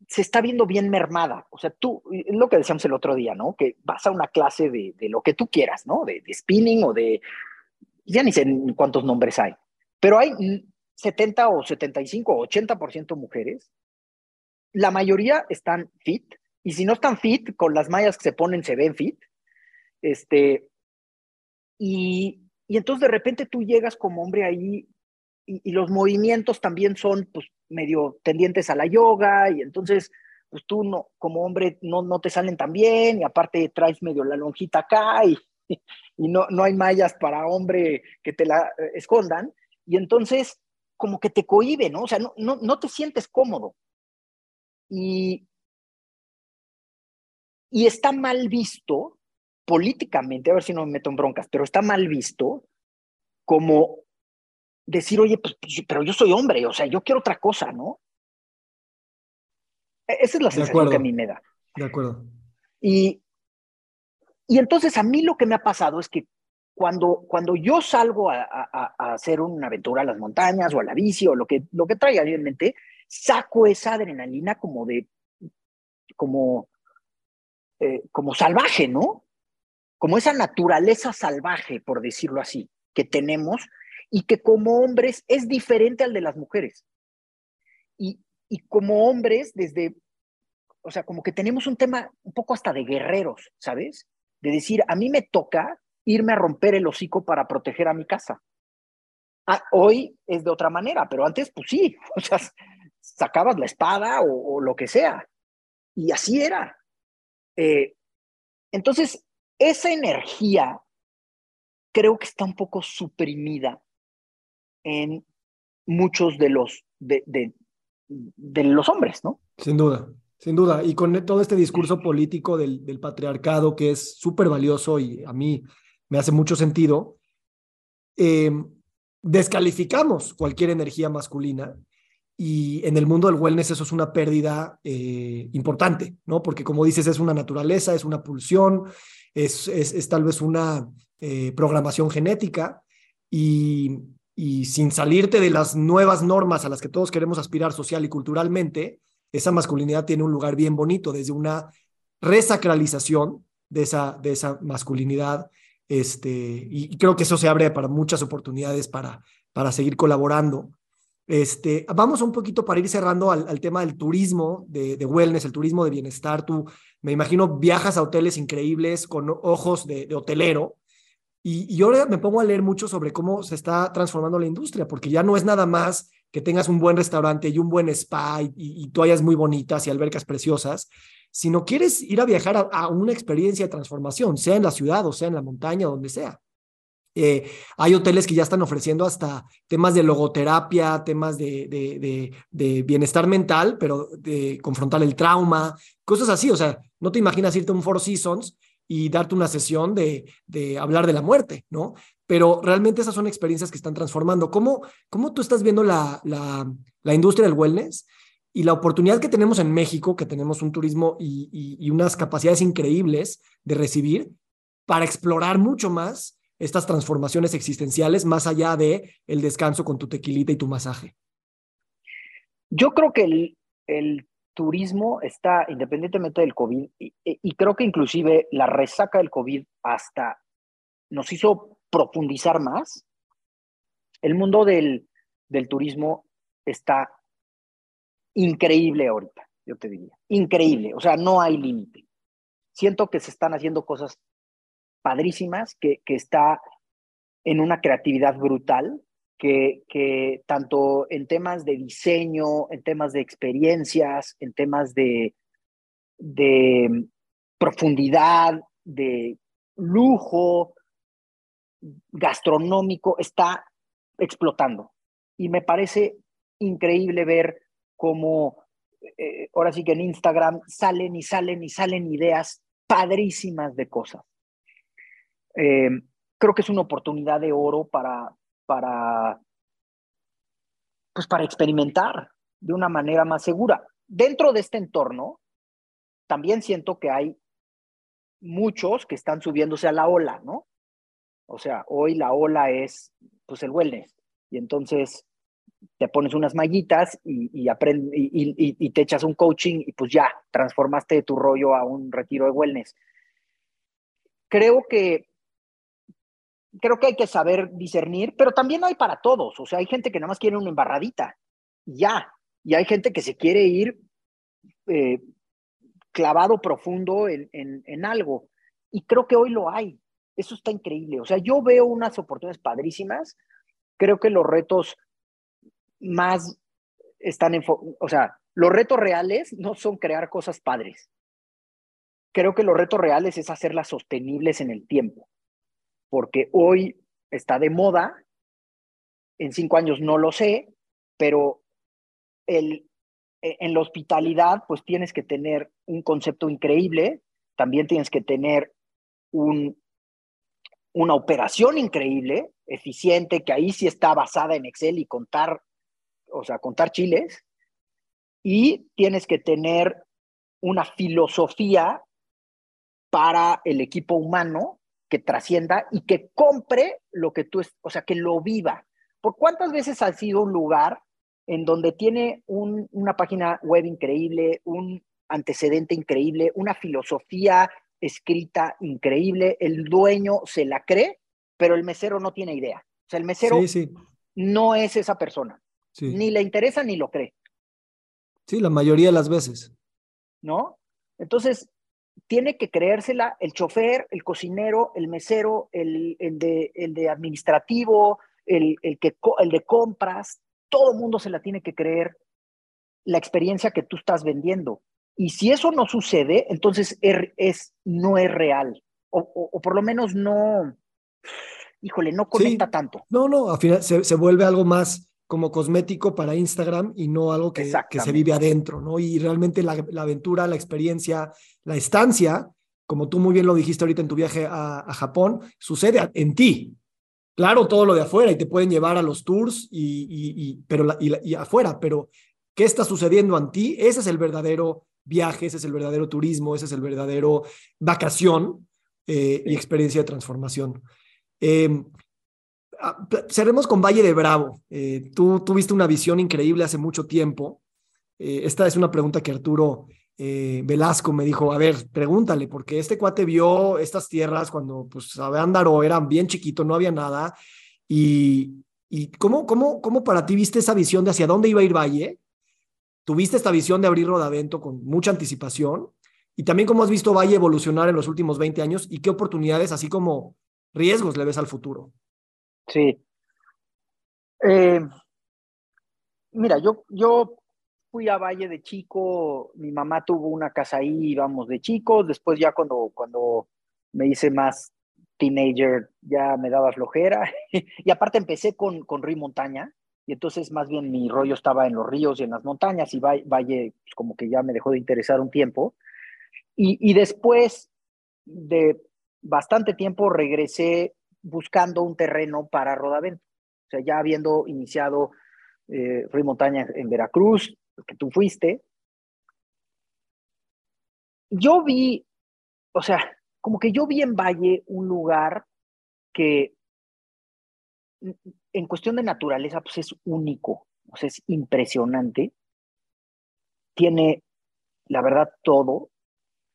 se está viendo bien mermada. O sea, tú, lo que decíamos el otro día, ¿no? Que vas a una clase de, lo que tú quieras, ¿no? De, de, spinning o de, ya ni sé cuántos nombres hay, pero hay 70 o 75 o 80% mujeres. La mayoría están fit, y si no están fit, con las mallas que se ponen se ven fit. Este, y, y entonces de repente tú llegas como hombre ahí y, los movimientos también son pues medio tendientes a la yoga y entonces pues tú no, como hombre no, no te salen tan bien y aparte traes medio la lonjita acá y, <laughs> y no, no hay mallas para hombre que te la eh, escondan y entonces como que te cohibe, ¿no? O sea, no, no, no te sientes cómodo. Y, y está mal visto políticamente, a ver si no me meto en broncas, pero está mal visto como decir, oye, pues, pues, pero yo soy hombre, o sea, yo quiero otra cosa, ¿no? E, esa es la sensación que a mí me da. De acuerdo. Y, y entonces a mí lo que me ha pasado es que cuando, cuando yo salgo a, a, a, hacer una aventura a las montañas o a la bici o lo que, lo que traiga en mente, saco esa adrenalina como de, como, eh, como salvaje, ¿no? Como esa naturaleza salvaje, por decirlo así, que tenemos y que como hombres es diferente al de las mujeres. Y, y como hombres, desde, o sea, como que tenemos un tema un poco hasta de guerreros, ¿sabes? De decir, a mí me toca irme a romper el hocico para proteger a mi casa. Ah, hoy es de otra manera, pero antes, pues sí, <laughs> o sea, sacabas la espada o, lo que sea. Y así era. Eh, entonces, esa energía creo que está un poco suprimida en muchos de los, de, de, los hombres, ¿no? Sin duda, sin duda. Y con todo este discurso político del, del patriarcado que es súper valioso y a mí me hace mucho sentido, eh, descalificamos cualquier energía masculina y en el mundo del wellness eso es una pérdida eh, importante, ¿no? Porque como dices, es una naturaleza, es una pulsión, es, es, tal vez una eh, programación genética y, y sin salirte de las nuevas normas a las que todos queremos aspirar social y culturalmente, esa masculinidad tiene un lugar bien bonito, desde una resacralización de esa, de esa masculinidad, este, y creo que eso se abre para muchas oportunidades para, para seguir colaborando. Este, vamos un poquito para ir cerrando al, tema del turismo de, wellness, el turismo de bienestar. Tú, me imagino, viajas a hoteles increíbles con ojos de, hotelero. Y, yo ahora me pongo a leer mucho sobre cómo se está transformando la industria, porque ya no es nada más que tengas un buen restaurante y un buen spa y, y toallas muy bonitas y albercas preciosas, sino quieres ir a viajar a, una experiencia de transformación, sea en la ciudad o sea en la montaña, donde sea. Eh, hay hoteles que ya están ofreciendo hasta temas de logoterapia, temas de, de, de, bienestar mental, pero de confrontar el trauma, cosas así. O sea, no te imaginas irte a un Four Seasons y darte una sesión de, de hablar de la muerte, ¿no? Pero realmente esas son experiencias que están transformando. ¿Cómo, cómo tú estás viendo la, la, la industria del wellness? Y la oportunidad que tenemos en México, que tenemos un turismo y, y, y unas capacidades increíbles de recibir para explorar mucho más estas transformaciones existenciales más allá de el descanso con tu tequilita y tu masaje? Yo creo que el, el turismo está, independientemente del COVID, y, creo que inclusive la resaca del COVID hasta nos hizo profundizar más. El mundo del, del turismo está increíble ahorita, yo te diría. Increíble, o sea, no hay límite. Siento que se están haciendo cosas padrísimas, que, que está en una creatividad brutal, que, tanto en temas de diseño, en temas de experiencias, en temas de, de profundidad, de lujo gastronómico, está explotando. Y me parece increíble ver cómo eh, ahora sí que en Instagram salen y salen y salen ideas padrísimas de cosas. Eh, creo que es una oportunidad de oro para, para, pues para experimentar de una manera más segura. Dentro de este entorno, también siento que hay muchos que están subiéndose a la ola, ¿no? O sea, hoy la ola es pues el wellness. Y entonces te pones unas mallitas y, y, y, y, te echas un coaching y pues ya, transformaste tu rollo a un retiro de wellness. Creo que creo que hay que saber discernir, pero también hay para todos. O sea, hay gente que nada más quiere una embarradita, ya. Y hay gente que se quiere ir eh, clavado profundo en, en, algo. Y creo que hoy lo hay. Eso está increíble. O sea, yo veo unas oportunidades padrísimas. Creo que los retos más están en... O sea, los retos reales no son crear cosas padres. Creo que los retos reales es hacerlas sostenibles en el tiempo porque hoy está de moda, en cinco años no lo sé, pero el, e, en la hospitalidad pues tienes que tener un concepto increíble, también tienes que tener un, una operación increíble, eficiente, que ahí sí está basada en Excel y contar, o sea, contar chiles, y tienes que tener una filosofía para el equipo humano que trascienda y que compre lo que tú, o sea, que lo viva. ¿Por cuántas veces ha sido un lugar en donde tiene una página web increíble, un, antecedente increíble, una filosofía escrita increíble, el dueño se la cree, pero el mesero no tiene idea. O sea, el mesero no es esa persona. Ni le interesa ni lo cree. Sí, la mayoría de las veces. ¿No? Entonces, tiene que creérsela el chofer, el cocinero, el mesero, el, el, de, el de administrativo, el, el, que, el de compras, todo el mundo se la tiene que creer la experiencia que tú estás vendiendo. Y si eso no sucede, entonces er, es, no es real. O, por lo menos no, híjole, no conecta tanto. No, no, al final se, se, vuelve algo más como cosmético para Instagram y no algo que, que se vive adentro, ¿no? Y realmente la, la, aventura, la experiencia, la estancia, como tú muy bien lo dijiste ahorita en tu viaje a, a Japón, sucede en ti. Claro, todo lo de afuera y te pueden llevar a los tours y, y, y pero y, afuera, pero ¿qué está sucediendo en ti? Ese es el verdadero viaje, ese es el verdadero turismo, ese es el verdadero vacación eh, y experiencia de transformación. Eh, cerremos con Valle de Bravo. Eh, tú tuviste una visión increíble hace mucho tiempo. Eh, esta es una pregunta que Arturo Velasco me dijo, a ver, pregúntale, porque este cuate vio estas tierras cuando, pues, Ándaro eran bien chiquito, no había nada. Y, y ¿cómo, cómo, ¿cómo para ti viste esa visión de hacia dónde iba a ir Valle? tuviste esta visión de abrir Rodavento con mucha anticipación y también cómo has visto Valle evolucionar en los últimos 20 años y qué oportunidades, así como riesgos le ves al futuro. Sí. Eh, mira, yo, yo fui a Valle de chico, mi mamá tuvo una casa ahí, íbamos de chicos, después ya cuando, cuando me hice más teenager ya me daba flojera <laughs> y aparte empecé con, con Río Montaña, y entonces más bien mi rollo estaba en los ríos y en las montañas y Valle pues, como que ya me dejó de interesar un tiempo. Y, después de bastante tiempo regresé buscando un terreno para Rodavento. O sea, ya habiendo iniciado eh, Montaña en Veracruz, que tú fuiste, yo vi, o sea, como que yo vi en Valle un lugar que en cuestión de naturaleza, pues es único, o sea, es impresionante. Tiene, la verdad, todo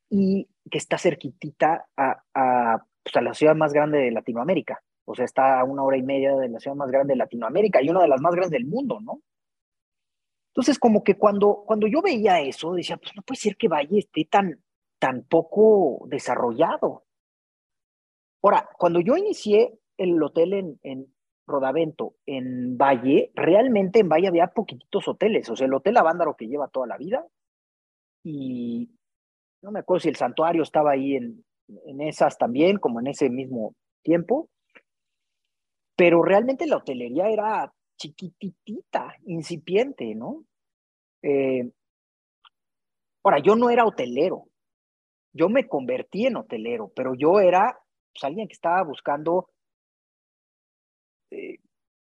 y que está cerquitita a, a, pues a la ciudad más grande de Latinoamérica. O sea, está a una hora y media de la ciudad más grande de Latinoamérica y una de las más grandes del mundo, ¿no? Entonces, como que cuando, cuando yo veía eso, decía, pues no puede ser que Valle esté tan, tan poco desarrollado. Ahora, cuando yo inicié el hotel en, en, Rodavento en Valle, realmente en Valle había poquititos hoteles. O sea, el Hotel Avándaro que lleva toda la vida y no me acuerdo si el santuario estaba ahí en, en esas también, como en ese mismo tiempo. Pero realmente la hotelería era chiquititita, incipiente, ¿no? Eh, ahora, yo no era hotelero, yo me convertí en hotelero, pero yo era pues, alguien que estaba buscando eh,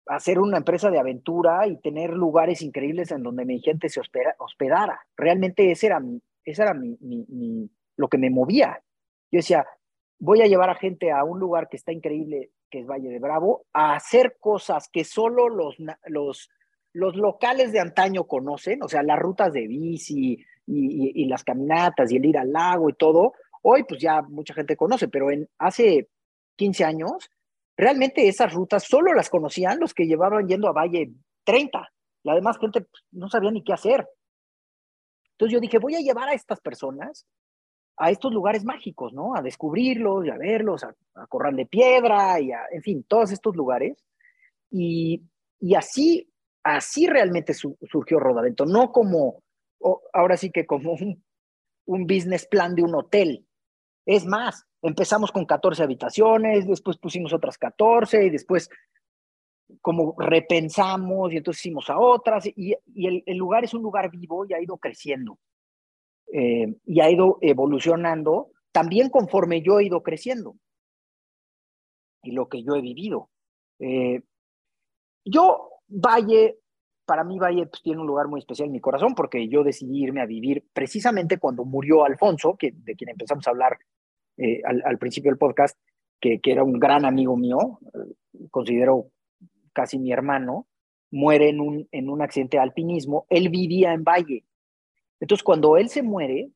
hacer una empresa de aventura y tener lugares increíbles en donde mi gente se hospedara. Realmente ese era, mi, ese era mi, mi, lo que me movía. Yo decía, voy a llevar a gente a un lugar que está increíble, que es Valle de Bravo, a hacer cosas que solo los, los, los locales de antaño conocen, o sea, las rutas de bici y, las caminatas y el ir al lago y todo. Hoy pues ya mucha gente conoce, pero en hace 15 años Realmente esas rutas solo las conocían los que llevaban yendo a Valle 30. La demás gente pues, no sabía ni qué hacer. Entonces yo dije, voy a llevar a estas personas a estos lugares mágicos, ¿no? A descubrirlos y a verlos, a, Corral de Piedra y a, en fin, todos estos lugares. Y, y así, así realmente surgió Rodavento, no como, ahora sí que como un, un business plan de un hotel. Es más, empezamos con 14 habitaciones, después pusimos otras 14 y después como repensamos y entonces hicimos a otras y, el, lugar es un lugar vivo y ha ido creciendo eh, y ha ido evolucionando también conforme yo he ido creciendo y lo que yo he vivido. Eh, yo, Valle, para mí Valle pues, tiene un lugar muy especial en mi corazón porque yo decidí irme a vivir precisamente cuando murió Alfonso, que, de quien empezamos a hablar eh, al, principio del podcast, que, que, era un gran amigo mío, considero casi mi hermano, muere en un, en un accidente de alpinismo. Él vivía en Valle Entonces, cuando él se muere,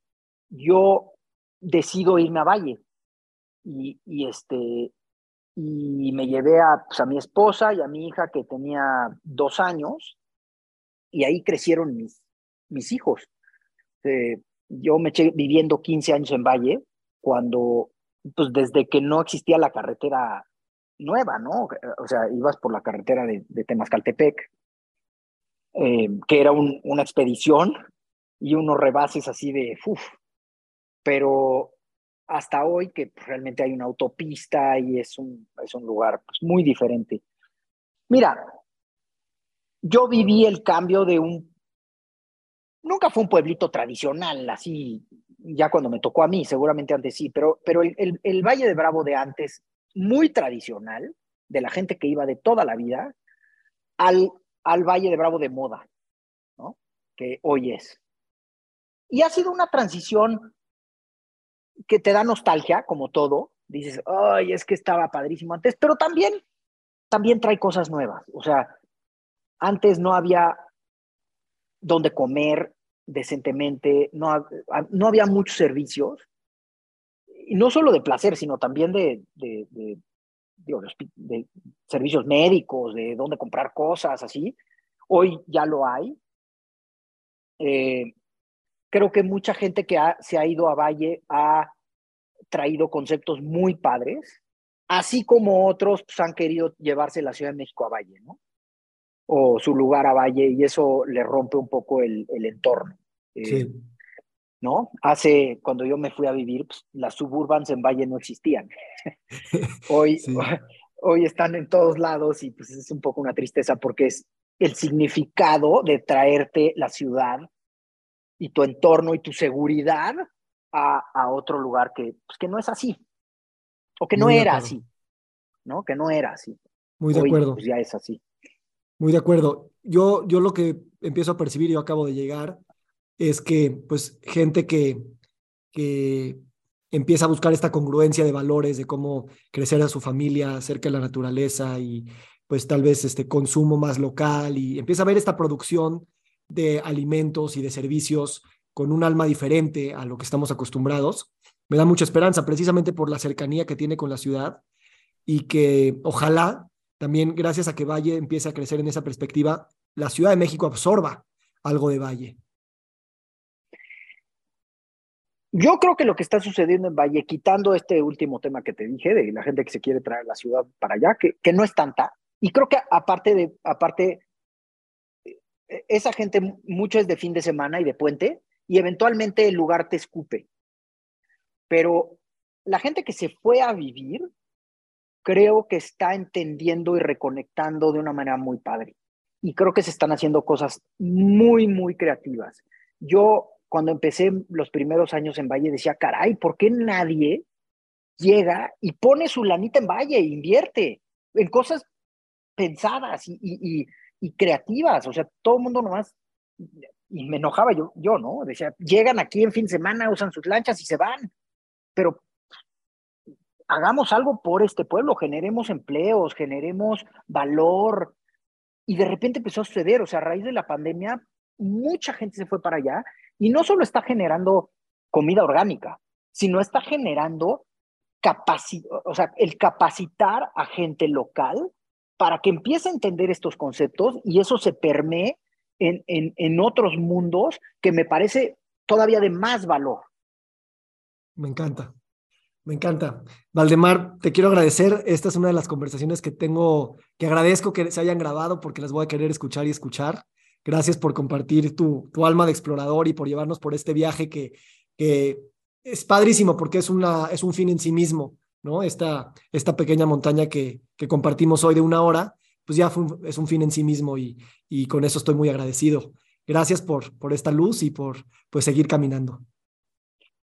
yo decido irme a Valle. Y, este, y me llevé a, pues, a mi esposa y a mi hija que tenía dos años, y ahí crecieron mis, mis hijos. Eh, yo me eché viviendo 15 años en Valle, cuando, pues desde que no existía la carretera nueva, ¿no? O sea, ibas por la carretera de, Temascaltepec, eh, que era un, una expedición y unos rebases así de, uff, pero hasta hoy que realmente hay una autopista y es un, es un lugar pues, muy diferente. Mira, yo viví el cambio de un... Nunca fue un pueblito tradicional, así, ya cuando me tocó a mí, seguramente antes sí, pero, pero el, el, el Valle de Bravo de antes, muy tradicional, de la gente que iba de toda la vida, al, al Valle de Bravo de moda, ¿no? Que hoy es. Y ha sido una transición que te da nostalgia, como todo. Dices, ay, es que estaba padrísimo antes, pero también, también trae cosas nuevas. O sea, antes no había donde comer decentemente, no, no había muchos servicios, y no solo de placer, sino también de, de, de, de, servicios médicos, de dónde comprar cosas, así. Hoy ya lo hay. Eh, creo que mucha gente que ha, se ha ido a Valle ha traído conceptos muy padres, así como otros pues, han querido llevarse la Ciudad de México a Valle, ¿no? O su lugar a Valle, y eso le rompe un poco el, el entorno. Eh, sí. ¿No? Hace, cuando yo me fui a vivir, pues, las suburbans en Valle no existían. <laughs> hoy, sí. <laughs> hoy están en todos lados y pues es un poco una tristeza porque es el significado de traerte la ciudad y tu entorno y tu seguridad a, a otro lugar que, pues, que no es así, o que no Muy era así, ¿no? Que no era así. Muy de Hoy, acuerdo. Pues ya es así. Muy de acuerdo. Yo, yo lo que empiezo a percibir, yo acabo de llegar, es que, pues, gente que, que empieza a buscar esta congruencia de valores, de cómo crecer a su familia cerca de la naturaleza y, pues, tal vez este consumo más local y empieza a ver esta producción de alimentos y de servicios con un alma diferente a lo que estamos acostumbrados. Me da mucha esperanza precisamente por la cercanía que tiene con la ciudad y que ojalá también gracias a que Valle empiece a crecer en esa perspectiva, la Ciudad de México absorba algo de Valle. Yo creo que lo que está sucediendo en Valle, quitando este último tema que te dije, de la gente que se quiere traer la ciudad para allá, que, que no es tanta, y creo que aparte de, aparte esa gente mucho es de fin de semana y de puente, y eventualmente el lugar te escupe. Pero la gente que se fue a vivir, creo que está entendiendo y reconectando de una manera muy padre. Y creo que se están haciendo cosas muy, muy creativas. Yo, cuando empecé los primeros años en Valle, decía, caray, ¿por qué nadie llega y pone su lanita en Valle e invierte en cosas pensadas y, y creativas, o sea, todo el mundo nomás, y me enojaba yo, yo, ¿no? Decía, llegan aquí en fin de semana, usan sus lanchas y se van, pero hagamos algo por este pueblo, generemos empleos, generemos valor, y de repente empezó a suceder, o sea, a raíz de la pandemia, mucha gente se fue para allá, y no solo está generando comida orgánica, sino está generando capacidad, o sea, el capacitar a gente local para que empiece a entender estos conceptos y eso se permee en, en, en otros mundos que me parece todavía de más valor. Me encanta, me encanta. Valdemar, te quiero agradecer. Esta es una de las conversaciones que tengo, que agradezco que se hayan grabado porque las voy a querer escuchar y escuchar. Gracias por compartir tu, tu alma de explorador y por llevarnos por este viaje que, es padrísimo porque es, una, es un fin en sí mismo. ¿No? Esta, esta pequeña montaña que, que compartimos hoy de una hora, pues ya es un fin en sí mismo y, y con eso estoy muy agradecido. Gracias por, por esta luz y por pues, seguir caminando.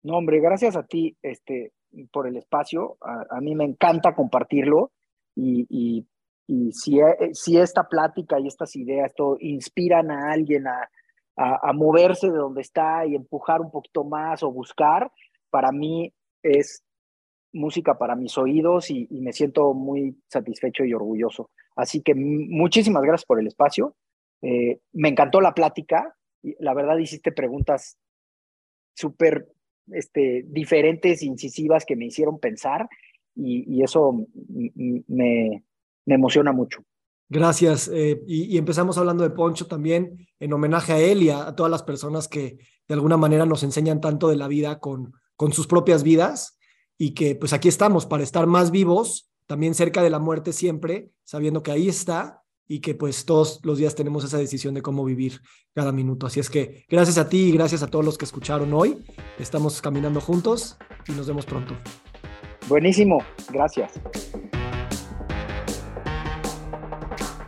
No, hombre, gracias a ti este, por el espacio. A, a mí me encanta compartirlo y, y, y si, eh, si, esta plática y estas ideas todo, inspiran a alguien a, a, a moverse de donde está y empujar un poquito más o buscar, para mí es música para mis oídos y, me siento muy satisfecho y orgulloso. Así que muchísimas gracias por el espacio. Eh, me encantó la plática la verdad hiciste preguntas súper este, diferentes, incisivas, que me hicieron pensar y, eso me, me, emociona mucho. Gracias. Eh, y, empezamos hablando de Poncho también en homenaje a él y a, todas las personas que de alguna manera nos enseñan tanto de la vida con, con sus propias vidas y que pues aquí estamos para estar más vivos, también cerca de la muerte siempre, sabiendo que ahí está y que pues todos los días tenemos esa decisión de cómo vivir cada minuto. Así es que gracias a ti y gracias a todos los que escucharon hoy. Estamos caminando juntos y nos vemos pronto. Buenísimo, gracias.